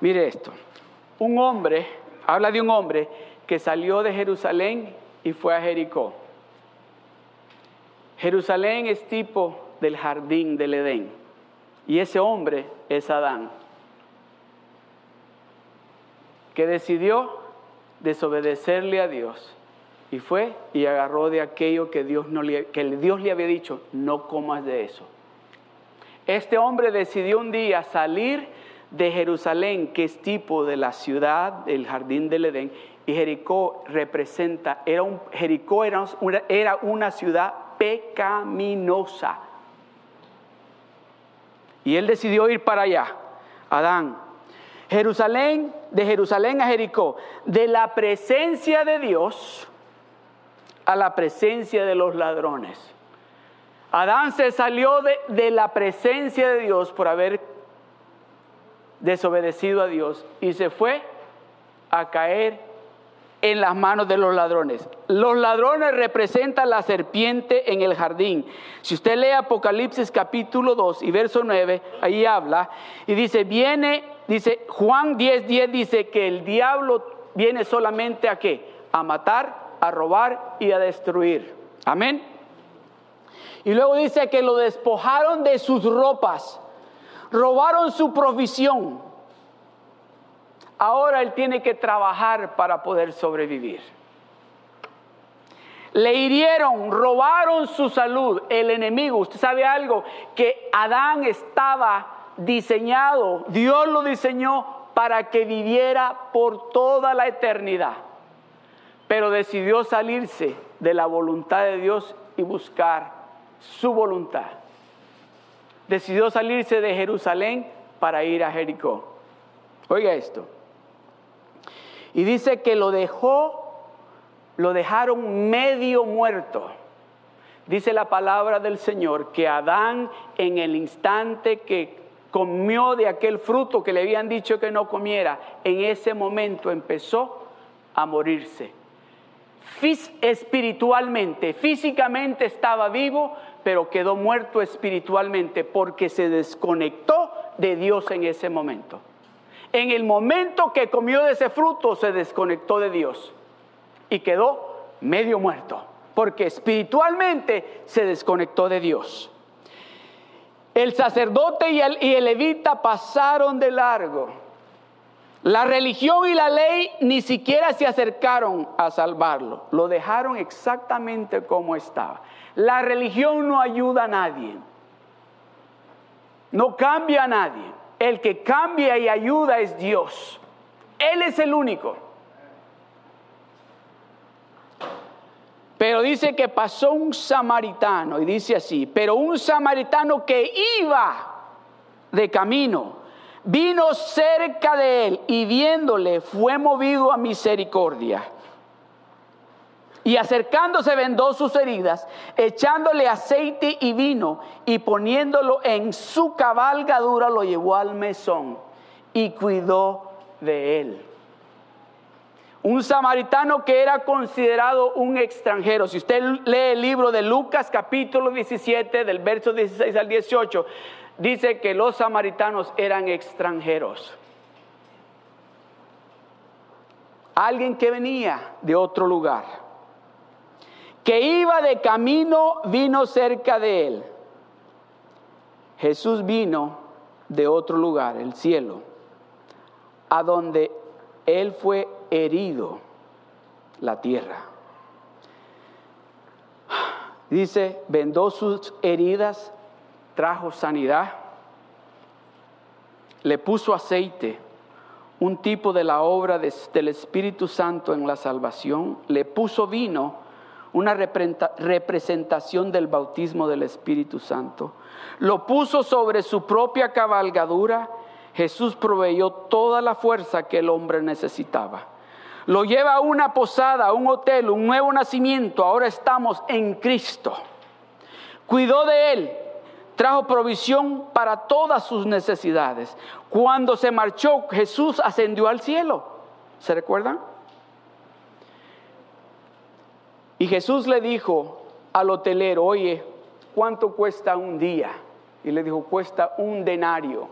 Mire esto, un hombre, habla de un hombre que salió de Jerusalén y fue a Jericó. Jerusalén es tipo del jardín del Edén y ese hombre es Adán, que decidió desobedecerle a Dios y fue y agarró de aquello que Dios, no le, que Dios le había dicho, no comas de eso. Este hombre decidió un día salir de Jerusalén, que es tipo de la ciudad, del jardín del Edén, y Jericó representa, era un, Jericó era una, era una ciudad pecaminosa. Y él decidió ir para allá, Adán. Jerusalén, de Jerusalén a Jericó, de la presencia de Dios a la presencia de los ladrones. Adán se salió de, de la presencia de Dios por haber desobedecido a Dios y se fue a caer en las manos de los ladrones. Los ladrones representan la serpiente en el jardín. Si usted lee Apocalipsis capítulo 2 y verso 9, ahí habla y dice, viene, dice Juan 10, 10 dice que el diablo viene solamente a qué? A matar, a robar y a destruir. Amén. Y luego dice que lo despojaron de sus ropas robaron su provisión. Ahora él tiene que trabajar para poder sobrevivir. Le hirieron, robaron su salud, el enemigo. Usted sabe algo, que Adán estaba diseñado, Dios lo diseñó para que viviera por toda la eternidad. Pero decidió salirse de la voluntad de Dios y buscar su voluntad decidió salirse de Jerusalén para ir a Jericó. Oiga esto. Y dice que lo dejó, lo dejaron medio muerto. Dice la palabra del Señor que Adán en el instante que comió de aquel fruto que le habían dicho que no comiera, en ese momento empezó a morirse. espiritualmente, físicamente estaba vivo, pero quedó muerto espiritualmente porque se desconectó de Dios en ese momento. En el momento que comió de ese fruto se desconectó de Dios y quedó medio muerto porque espiritualmente se desconectó de Dios. El sacerdote y el, y el levita pasaron de largo. La religión y la ley ni siquiera se acercaron a salvarlo, lo dejaron exactamente como estaba. La religión no ayuda a nadie. No cambia a nadie. El que cambia y ayuda es Dios. Él es el único. Pero dice que pasó un samaritano y dice así, pero un samaritano que iba de camino, vino cerca de él y viéndole fue movido a misericordia Y acercándose vendó sus heridas, echándole aceite y vino y poniéndolo en su cabalgadura lo llevó al mesón y cuidó de él. Un samaritano que era considerado un extranjero. Si usted lee el libro de Lucas capítulo 17 del verso 16 al 18, dice que los samaritanos eran extranjeros. Alguien que venía de otro lugar, que iba de camino, vino cerca de él. Jesús vino de otro lugar, el cielo, a donde él fue herido, la tierra. Dice, vendó sus heridas, trajo sanidad, le puso aceite, un tipo de la obra del Espíritu Santo en la salvación, le puso vino, una representación del bautismo del Espíritu Santo, lo puso sobre su propia cabalgadura, Jesús proveyó toda la fuerza que el hombre necesitaba. Lo lleva a una posada, a un hotel, un nuevo nacimiento. Ahora estamos en Cristo. Cuidó de él, trajo provisión para todas sus necesidades. Cuando se marchó, Jesús ascendió al cielo. ¿Se recuerdan? Y Jesús le dijo al hotelero, oye, ¿cuánto cuesta un día? Y le dijo, cuesta un denario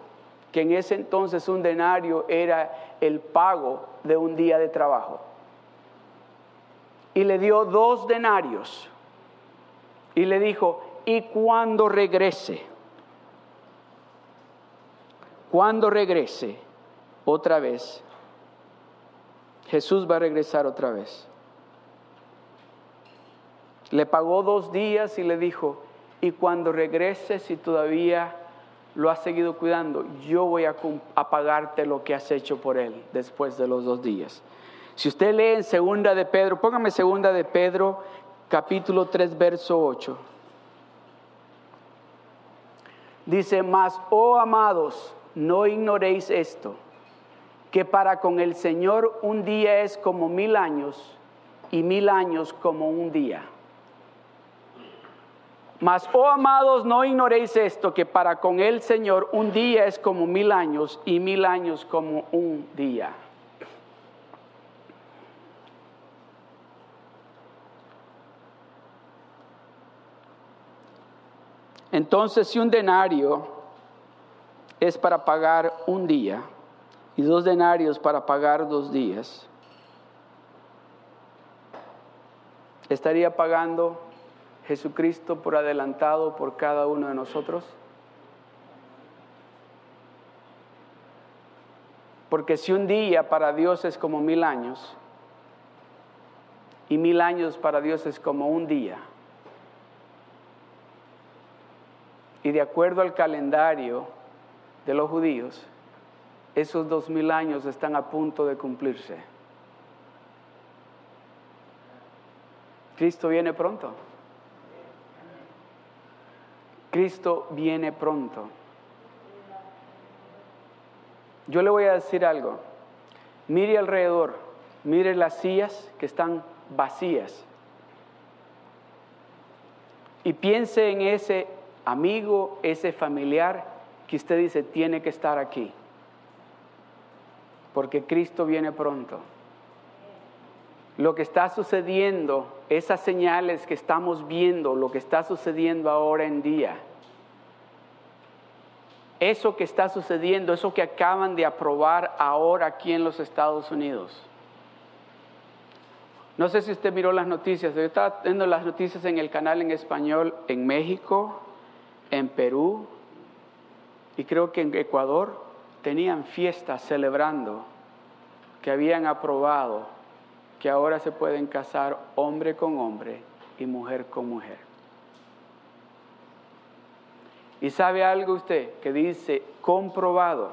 que en ese entonces un denario era el pago de un día de trabajo. Y le dio dos denarios. Y le dijo, y cuando regrese, cuando regrese otra vez, Jesús va a regresar otra vez. Le pagó dos días y le dijo, y cuando regrese, si todavía lo has seguido cuidando, yo voy a, pagarte lo que has hecho por él después de los dos días. Si usted lee en segunda de Pedro, póngame segunda de Pedro, capítulo 3, verso 8. Dice, mas, oh amados, no ignoréis esto, que para con el Señor un día es como mil años y mil años como un día. Mas, oh amados, no ignoréis esto, que para con el Señor un día es como mil años y mil años como un día. Entonces, si un denario es para pagar un día y dos denarios para pagar dos días, estaría pagando Jesucristo por adelantado por cada uno de nosotros? Porque si un día para Dios es como mil años, y mil años para Dios es como un día, y de acuerdo al calendario de los judíos, esos dos mil años están a punto de cumplirse. Cristo viene pronto. Cristo viene pronto. Yo le voy a decir algo. Mire alrededor, mire las sillas que están vacías. Y piense en ese amigo, ese familiar que usted dice tiene que estar aquí. Porque Cristo viene pronto. Lo que está sucediendo esas señales que estamos viendo, lo que está sucediendo ahora en día, eso que está sucediendo, eso que acaban de aprobar ahora aquí en los Estados Unidos. No sé si usted miró las noticias, yo estaba viendo las noticias en el canal en español en México, en Perú y creo que en Ecuador tenían fiestas celebrando que habían aprobado que ahora se pueden casar hombre con hombre y mujer con mujer. ¿Y sabe algo usted que dice comprobado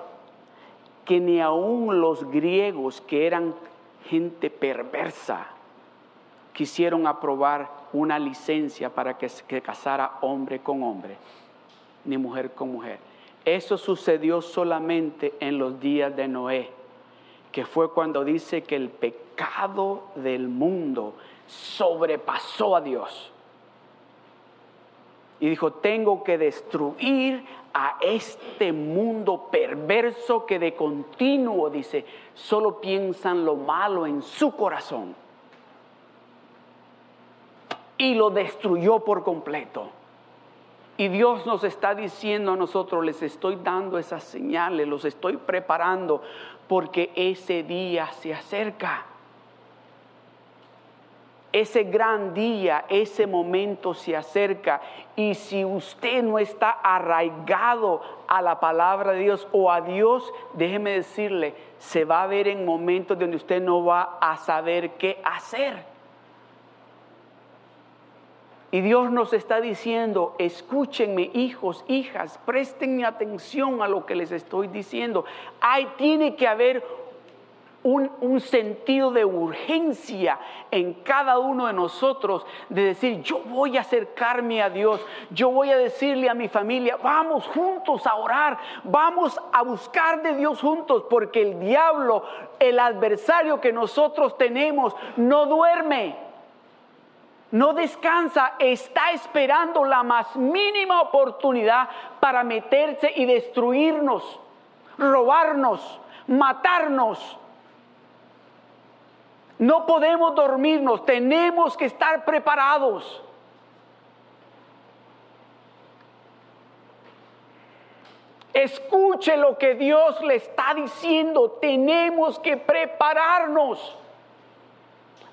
que ni aun los griegos que eran gente perversa quisieron aprobar una licencia para que se casara hombre con hombre ni mujer con mujer? Eso sucedió solamente en los días de Noé que fue cuando dice que el pecado del mundo sobrepasó a Dios. Y dijo, tengo que destruir a este mundo perverso que de continuo, dice, solo piensan lo malo en su corazón. Y lo destruyó por completo. Y Dios nos está diciendo a nosotros, les estoy dando esas señales, los estoy preparando porque ese día se acerca ese gran día, ese momento se acerca y si usted no está arraigado a la palabra de Dios o a Dios, déjeme decirle, se va a ver en momentos donde usted no va a saber qué hacer. Y Dios nos está diciendo, escúchenme hijos, hijas, presten atención a lo que les estoy diciendo. Ahí tiene que haber un, sentido de urgencia en cada uno de nosotros de decir, yo voy a acercarme a Dios, yo voy a decirle a mi familia, vamos juntos a orar, vamos a buscar de Dios juntos, porque el diablo, el adversario que nosotros tenemos, no duerme. No descansa, está esperando la más mínima oportunidad para meterse y destruirnos, robarnos, matarnos. No podemos dormirnos, tenemos que estar preparados. Escuche lo que Dios le está diciendo. Tenemos que prepararnos.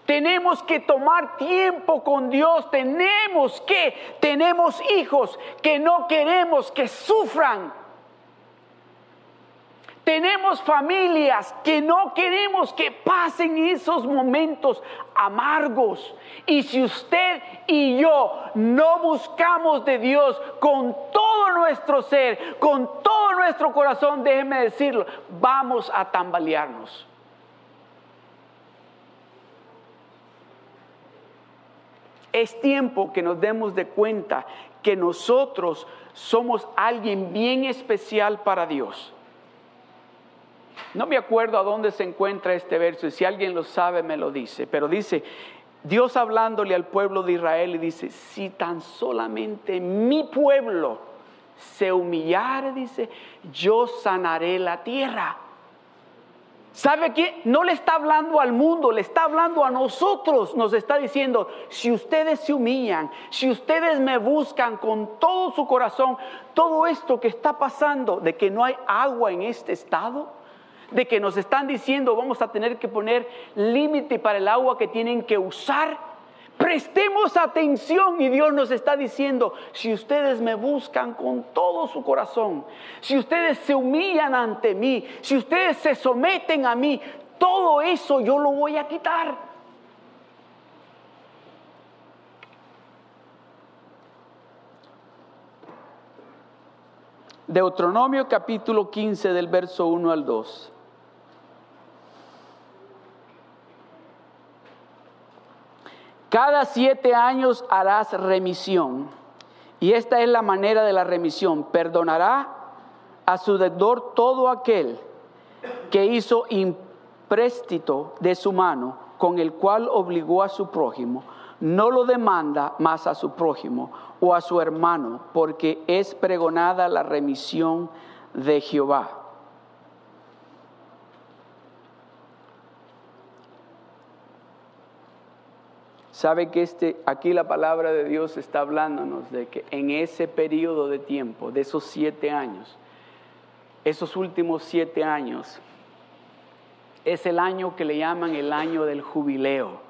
Tenemos que tomar tiempo con Dios. Tenemos que, tenemos hijos que no queremos que sufran. Tenemos familias que no queremos que pasen esos momentos amargos. Y si usted y yo no buscamos de Dios con todo nuestro ser, con todo nuestro corazón, déjeme decirlo, vamos a tambalearnos. Es tiempo que nos demos de cuenta que nosotros somos alguien bien especial para Dios no me acuerdo a dónde se encuentra este verso y si alguien lo sabe me lo dice, pero dice, Dios hablándole al pueblo de Israel y dice, si tan solamente mi pueblo se humillare, dice, yo sanaré la tierra. ¿Sabe qué? No le está hablando al mundo, le está hablando a nosotros. Nos está diciendo, si ustedes se humillan, si ustedes me buscan con todo su corazón, todo esto que está pasando, de que no hay agua en este estado, de que nos están diciendo vamos a tener que poner límite para el agua que tienen que usar. Prestemos atención y Dios nos está diciendo, si ustedes me buscan con todo su corazón, si ustedes se humillan ante mí, si ustedes se someten a mí, todo eso yo lo voy a quitar. Deuteronomio capítulo 15 del verso 1 al 2. Cada siete años harás remisión. Y esta es la manera de la remisión. Perdonará a su deudor todo aquel que hizo impréstito de su mano, con el cual obligó a su prójimo. No lo demanda más a su prójimo o a su hermano, porque es pregonada la remisión de Jehová. Sabe que este, aquí la palabra de Dios está hablándonos de que en ese periodo de tiempo, de esos siete años, esos últimos siete años, es el año que le llaman el año del jubileo,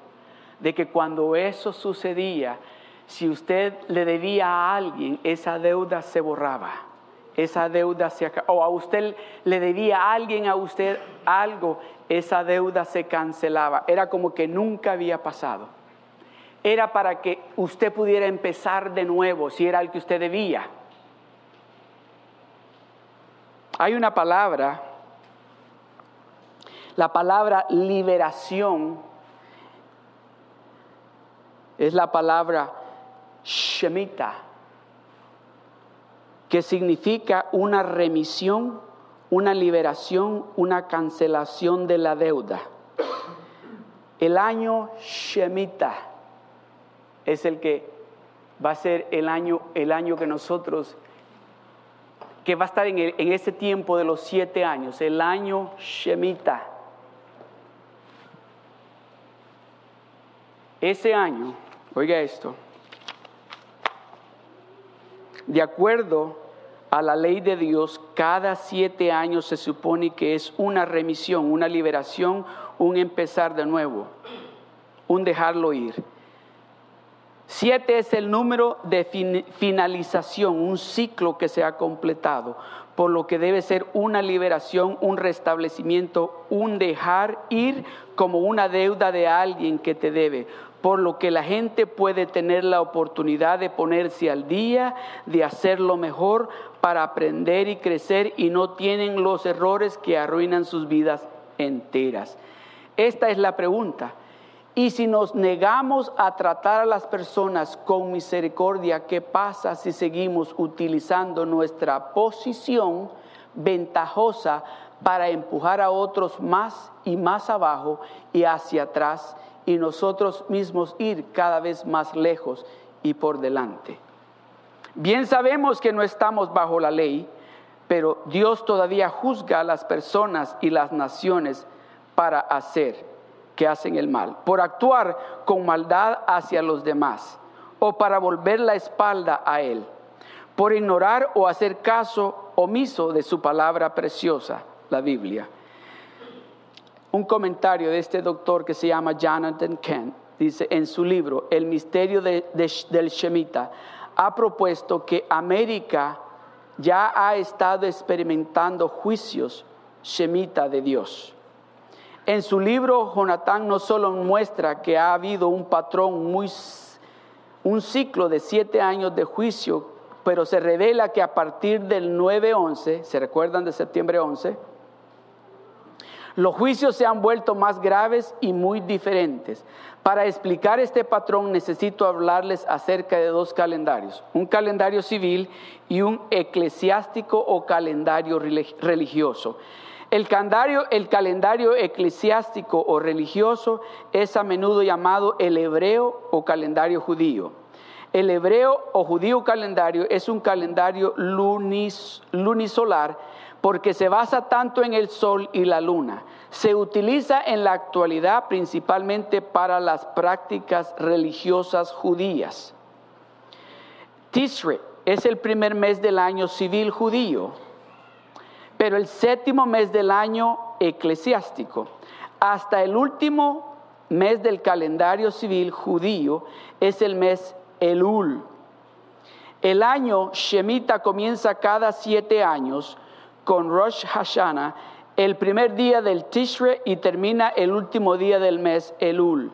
de que cuando eso sucedía, si usted le debía a alguien, esa deuda se borraba, esa deuda se o a usted le debía a alguien a usted algo, esa deuda se cancelaba, era como que nunca había pasado era para que usted pudiera empezar de nuevo si era el que usted debía. Hay una palabra, la palabra liberación es la palabra shemita, que significa una remisión, una liberación, una cancelación de la deuda. El año shemita es el que va a ser el año, el año que nosotros, que va a estar en, en ese tiempo de los siete años, el año Shemita. Ese año, oiga esto, de acuerdo a la ley de Dios, cada siete años se supone que es una remisión, una liberación, un empezar de nuevo, un dejarlo ir. Siete es el número de finalización, un ciclo que se ha completado, por lo que debe ser una liberación, un restablecimiento, un dejar ir como una deuda de alguien que te debe, por lo que la gente puede tener la oportunidad de ponerse al día, de hacerlo mejor para aprender y crecer y no tienen los errores que arruinan sus vidas enteras. Esta es la pregunta. Y si nos negamos a tratar a las personas con misericordia, ¿qué pasa si seguimos utilizando nuestra posición ventajosa para empujar a otros más y más abajo y hacia atrás y nosotros mismos ir cada vez más lejos y por delante? Bien sabemos que no estamos bajo la ley, pero Dios todavía juzga a las personas y las naciones para hacer que hacen el mal, por actuar con maldad hacia los demás o para volver la espalda a Él, por ignorar o hacer caso omiso de su palabra preciosa, la Biblia. Un comentario de este doctor que se llama Jonathan Kent dice en su libro El misterio del Shemita, ha propuesto que América ya ha estado experimentando juicios Shemita de Dios en su libro, Jonatán no solo muestra que ha habido un patrón, muy, un ciclo de siete años de juicio, pero se revela que a partir del 9-11, ¿se recuerdan de septiembre 11? Los juicios se han vuelto más graves y muy diferentes. Para explicar este patrón necesito hablarles acerca de dos calendarios, un calendario civil y un eclesiástico o calendario religioso. El calendario, eclesiástico o religioso es a menudo llamado el hebreo o calendario judío. El hebreo o judío calendario es un calendario lunisolar porque se basa tanto en el sol y la luna. Se utiliza en la actualidad principalmente para las prácticas religiosas judías. Tishrei es el primer mes del año civil judío pero el séptimo mes del año eclesiástico, hasta el último mes del calendario civil judío, es el mes Elul. El año Shemita comienza cada siete años con Rosh Hashanah, el primer día del Tishre y termina el último día del mes Elul.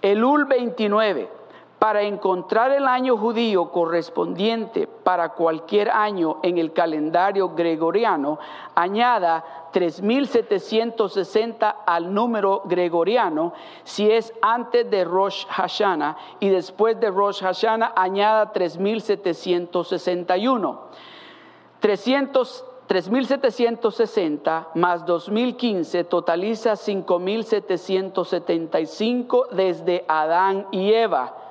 Elul 29 para encontrar el año judío correspondiente para cualquier año en el calendario gregoriano, añada 3760 al número gregoriano si es antes de Rosh Hashanah y después de Rosh Hashanah añada 3761. 300 3.760 más 2.015 totaliza 5.775 desde Adán y Eva.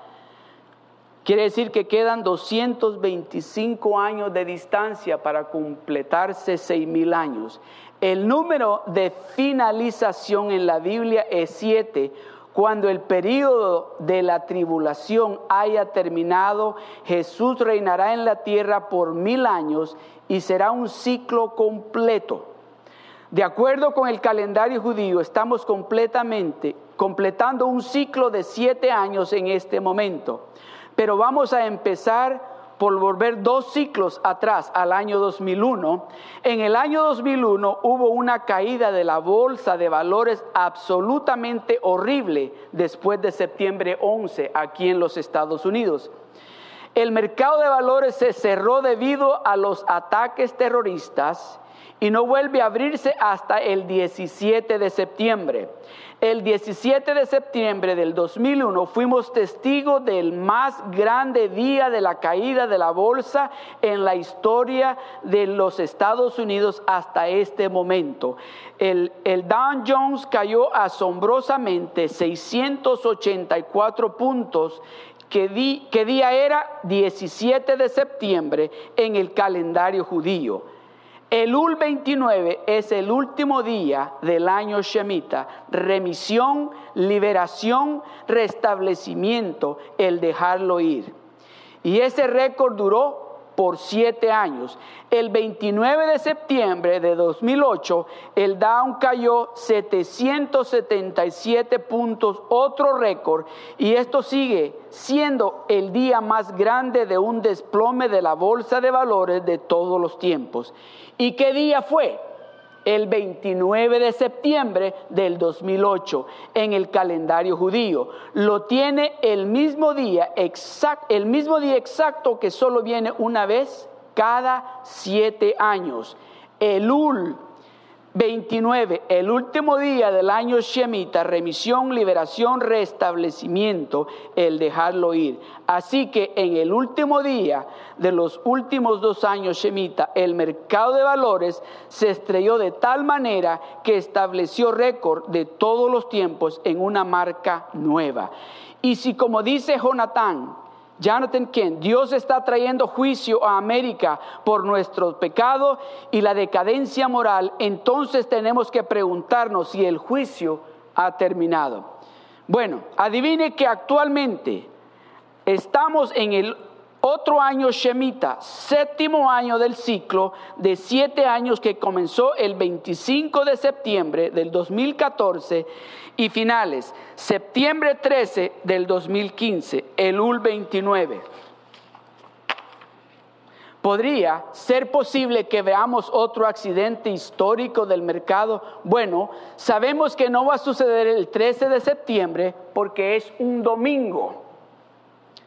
Quiere decir que quedan 225 años de distancia para completarse 6.000 años. El número de finalización en la Biblia es 7. Cuando el periodo de la tribulación haya terminado, Jesús reinará en la tierra por mil años y será un ciclo completo. De acuerdo con el calendario judío, estamos completamente completando un ciclo de siete años en este momento. Pero vamos a empezar por volver dos ciclos atrás al año 2001. En el año 2001 hubo una caída de la bolsa de valores absolutamente horrible después de septiembre 11 aquí en los Estados Unidos. El mercado de valores se cerró debido a los ataques terroristas y no vuelve a abrirse hasta el 17 de septiembre. El 17 de septiembre del 2001 fuimos testigos del más grande día de la caída de la bolsa en la historia de los Estados Unidos hasta este momento. El, el Dow Jones cayó asombrosamente 684 puntos ¿Qué, ¿Qué día era? 17 de septiembre en el calendario judío. El UL 29 es el último día del año Shemita, remisión, liberación, restablecimiento, el dejarlo ir. Y ese récord duró por siete años. El 29 de septiembre de 2008, el Dow cayó 777 puntos, otro récord, y esto sigue siendo el día más grande de un desplome de la bolsa de valores de todos los tiempos. ¿Y qué día fue? El 29 de septiembre del 2008 en el calendario judío. Lo tiene el mismo día exacto, el mismo día exacto que solo viene una vez cada siete años. Elul 29, el último día del año Shemita, remisión, liberación, restablecimiento, el dejarlo ir. Así que en el último día de los últimos dos años Shemita, el mercado de valores se estrelló de tal manera que estableció récord de todos los tiempos en una marca nueva. Y si como dice Jonathan, Jonathan Kent, Dios está trayendo juicio a América por nuestro pecado y la decadencia moral, entonces tenemos que preguntarnos si el juicio ha terminado. Bueno, adivine que actualmente estamos en el otro año Shemita, séptimo año del ciclo de siete años que comenzó el 25 de septiembre del 2014 y finales, septiembre 13 del 2015, el UL 29. ¿Podría ser posible que veamos otro accidente histórico del mercado? Bueno, sabemos que no va a suceder el 13 de septiembre porque es un domingo.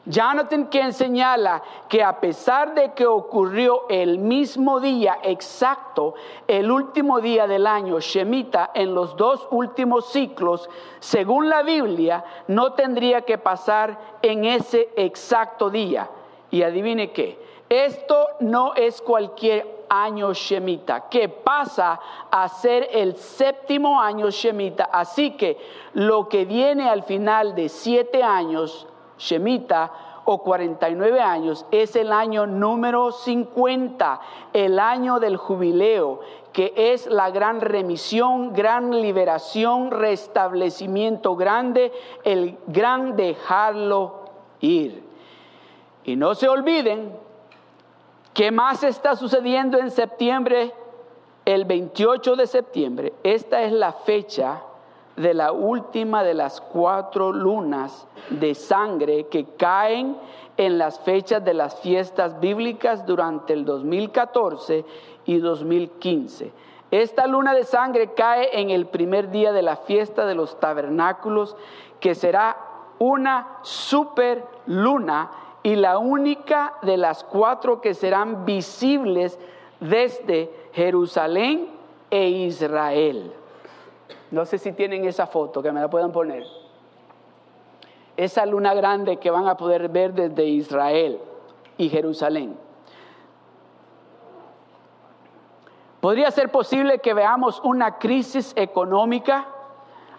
Jonathan quien señala que a pesar de que ocurrió el mismo día exacto, el último día del año Shemita en los dos últimos ciclos, según la Biblia, no tendría que pasar en ese exacto día. Y adivine qué, esto no es cualquier año Shemita, que pasa a ser el séptimo año Shemita. Así que lo que viene al final de siete años Shemita o 49 años es el año número 50, el año del jubileo, que es la gran remisión, gran liberación, restablecimiento grande, el gran dejarlo ir. Y no se olviden, ¿qué más está sucediendo en septiembre? El 28 de septiembre, esta es la fecha de la última de las cuatro lunas de sangre que caen en las fechas de las fiestas bíblicas durante el 2014 y 2015. Esta luna de sangre cae en el primer día de la fiesta de los tabernáculos, que será una super luna y la única de las cuatro que serán visibles desde Jerusalén e Israel. No sé si tienen esa foto, que me la puedan poner. Esa luna grande que van a poder ver desde Israel y Jerusalén. ¿Podría ser posible que veamos una crisis económica?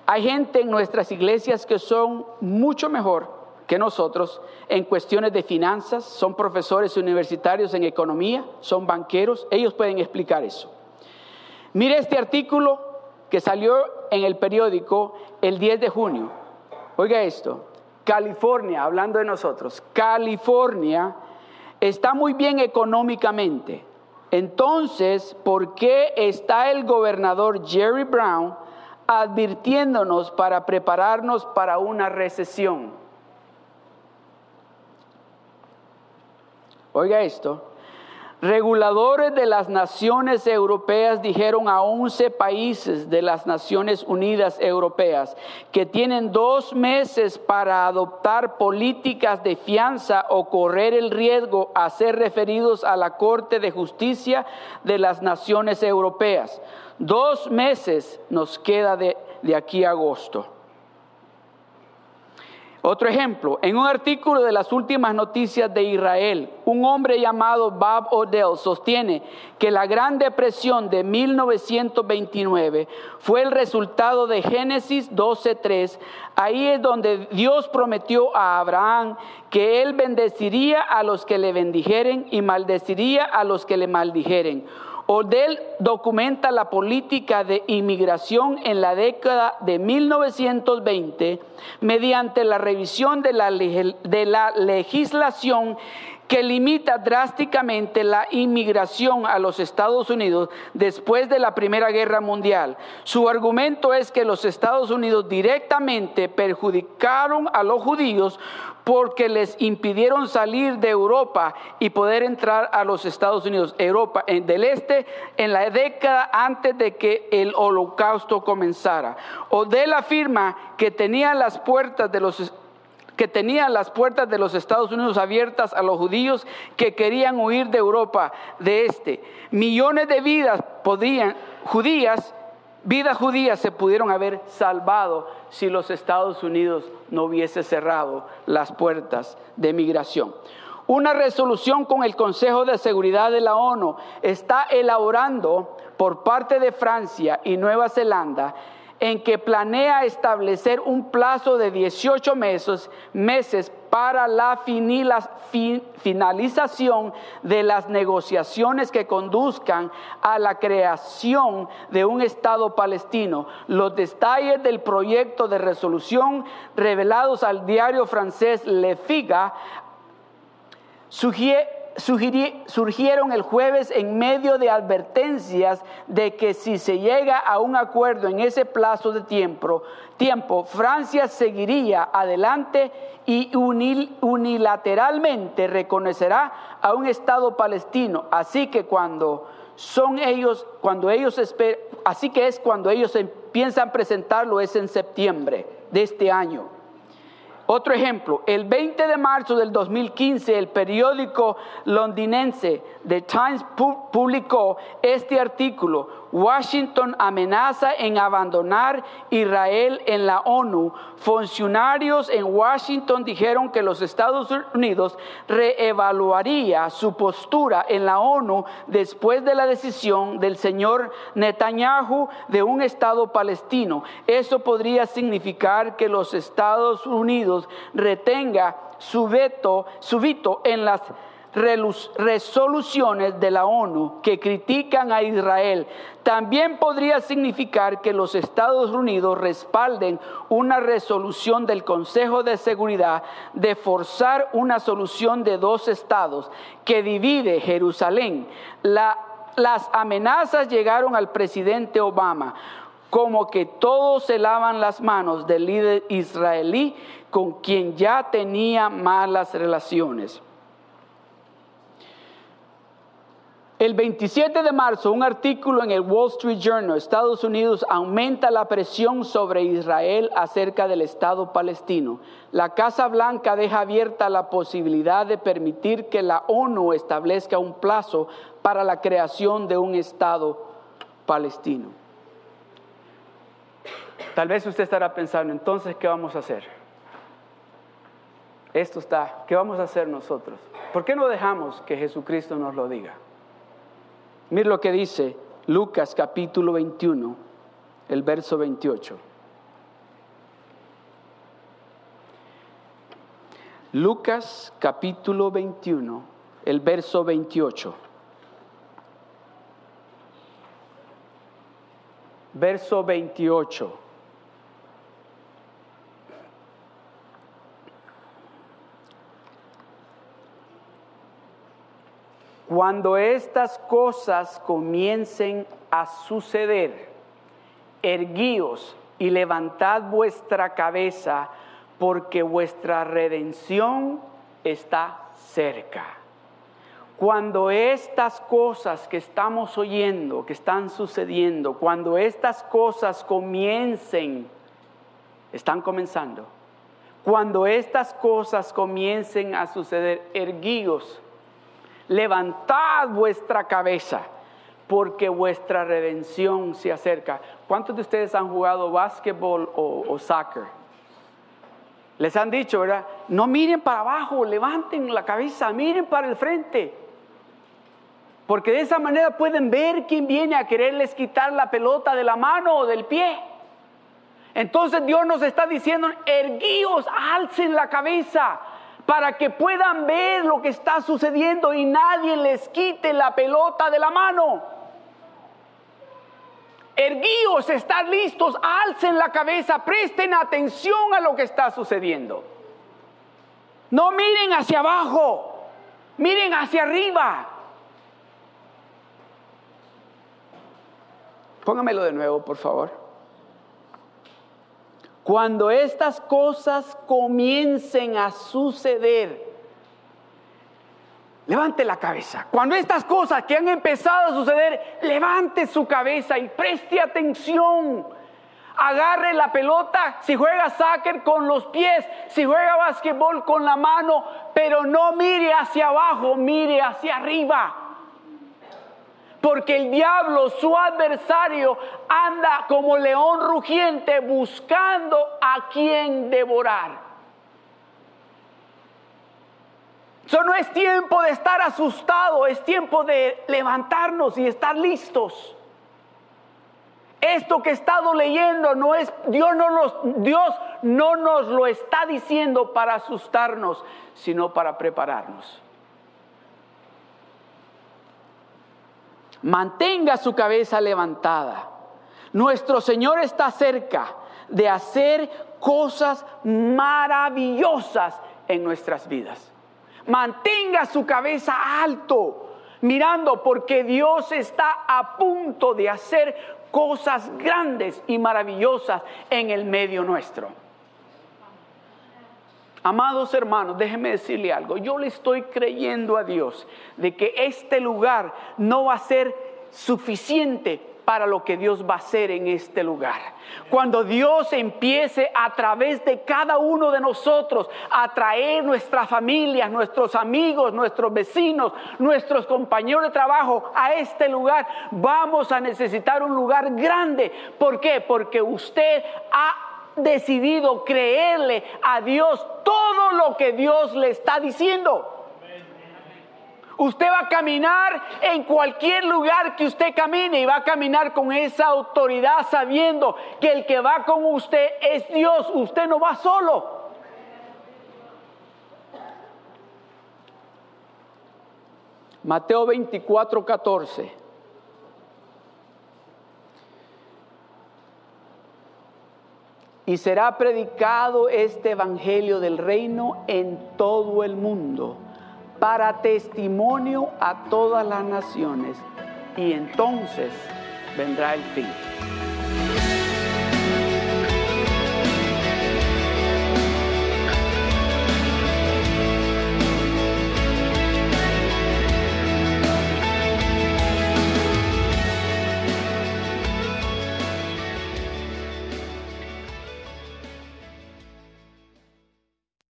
Hay gente en nuestras iglesias que son mucho mejor que nosotros en cuestiones de finanzas, son profesores universitarios en economía, son banqueros, ellos pueden explicar eso. Mire este artículo que salió en el periódico el 10 de junio. Oiga esto, California, hablando de nosotros, California está muy bien económicamente. Entonces, ¿por qué está el gobernador Jerry Brown advirtiéndonos para prepararnos para una recesión? Oiga esto, Reguladores de las naciones europeas dijeron a 11 países de las Naciones Unidas Europeas que tienen dos meses para adoptar políticas de fianza o correr el riesgo a ser referidos a la Corte de Justicia de las Naciones Europeas. Dos meses nos queda de, de aquí a agosto. Otro ejemplo, en un artículo de las últimas noticias de Israel, un hombre llamado Bob Odell sostiene que la Gran Depresión de 1929 fue el resultado de Génesis 12.3. Ahí es donde Dios prometió a Abraham que él bendeciría a los que le bendijeren y maldeciría a los que le maldijeren. Odell documenta la política de inmigración en la década de 1920 mediante la revisión de la, de la legislación que limita drásticamente la inmigración a los Estados Unidos después de la Primera Guerra Mundial. Su argumento es que los Estados Unidos directamente perjudicaron a los judíos porque les impidieron salir de Europa y poder entrar a los Estados Unidos, Europa del Este, en la década antes de que el holocausto comenzara. Odell afirma que tenía las puertas de los que tenía las puertas de los Estados Unidos abiertas a los judíos que querían huir de Europa de este. Millones de vidas podían, judías, vidas judías se pudieron haber salvado si los Estados Unidos no hubiese cerrado las puertas de migración. Una resolución con el Consejo de Seguridad de la ONU está elaborando por parte de Francia y Nueva Zelanda en que planea establecer un plazo de 18 meses, meses para la finalización de las negociaciones que conduzcan a la creación de un Estado palestino. Los detalles del proyecto de resolución revelados al diario francés Le Figa sugieren surgieron el jueves en medio de advertencias de que si se llega a un acuerdo en ese plazo de tiempo, tiempo Francia seguiría adelante y unilateralmente reconocerá a un Estado palestino. Así que cuando son ellos, cuando ellos así que es cuando ellos piensan presentarlo es en septiembre de este año. Otro ejemplo, el 20 de marzo del 2015 el periódico londinense The Times publicó este artículo Washington amenaza en abandonar Israel en la ONU. Funcionarios en Washington dijeron que los Estados Unidos reevaluaría su postura en la ONU después de la decisión del señor Netanyahu de un Estado palestino. Eso podría significar que los Estados Unidos retenga su veto, su veto en las resoluciones de la ONU que critican a Israel, también podría significar que los Estados Unidos respalden una resolución del Consejo de Seguridad de forzar una solución de dos estados que divide Jerusalén. las amenazas llegaron al presidente Obama como que todos se lavan las manos del líder israelí con quien ya tenía malas relaciones. El 27 de marzo, un artículo en el Wall Street Journal, Estados Unidos aumenta la presión sobre Israel acerca del Estado palestino. La Casa Blanca deja abierta la posibilidad de permitir que la ONU establezca un plazo para la creación de un Estado palestino. Tal vez usted estará pensando, entonces, ¿qué vamos a hacer? Esto está, ¿qué vamos a hacer nosotros? ¿Por qué no dejamos que Jesucristo nos lo diga? Mira lo que dice Lucas capítulo 21, el verso 28. Lucas capítulo 21, el verso 28. Verso 28. Cuando estas cosas comiencen a suceder, erguíos y levantad vuestra cabeza, porque vuestra redención está cerca. Cuando estas cosas que estamos oyendo, que están sucediendo, cuando estas cosas comiencen, están comenzando, cuando estas cosas comiencen a suceder, erguíos levantad vuestra cabeza, porque vuestra redención se acerca. ¿Cuántos de ustedes han jugado básquetbol o, soccer? Les han dicho, ¿verdad? No miren para abajo, levanten la cabeza, miren para el frente. Porque de esa manera pueden ver quién viene a quererles quitar la pelota de la mano o del pie. Entonces Dios nos está diciendo, erguíos, alcen la cabeza para que puedan ver lo que está sucediendo y nadie les quite la pelota de la mano. Erguíos, están listos, alcen la cabeza, presten atención a lo que está sucediendo. No miren hacia abajo, miren hacia arriba. Póngamelo de nuevo, por favor. Cuando estas cosas comiencen a suceder, levante la cabeza. Cuando estas cosas que han empezado a suceder, levante su cabeza y preste atención. Agarre la pelota, si juega soccer con los pies, si juega básquetbol con la mano, pero no mire hacia abajo, mire hacia arriba porque el diablo, su adversario, anda como león rugiente buscando a quien devorar. Eso no es tiempo de estar asustado, es tiempo de levantarnos y estar listos. Esto que he estado leyendo no es Dios no nos Dios no nos lo está diciendo para asustarnos, sino para prepararnos. Mantenga su cabeza levantada. Nuestro Señor está cerca de hacer cosas maravillosas en nuestras vidas. Mantenga su cabeza alto, mirando, porque Dios está a punto de hacer cosas grandes y maravillosas en el medio nuestro. Amados hermanos, déjenme decirle algo. Yo le estoy creyendo a Dios de que este lugar no va a ser suficiente para lo que Dios va a hacer en este lugar. Cuando Dios empiece a través de cada uno de nosotros a traer nuestras familias, nuestros amigos, nuestros vecinos, nuestros compañeros de trabajo a este lugar, vamos a necesitar un lugar grande. ¿Por qué? Porque usted ha decidido creerle a Dios todo lo que Dios le está diciendo. Usted va a caminar en cualquier lugar que usted camine y va a caminar con esa autoridad sabiendo que el que va con usted es Dios. Usted no va solo. Mateo 24, 14. Y será predicado este Evangelio del reino en todo el mundo para testimonio a todas las naciones y entonces vendrá el fin.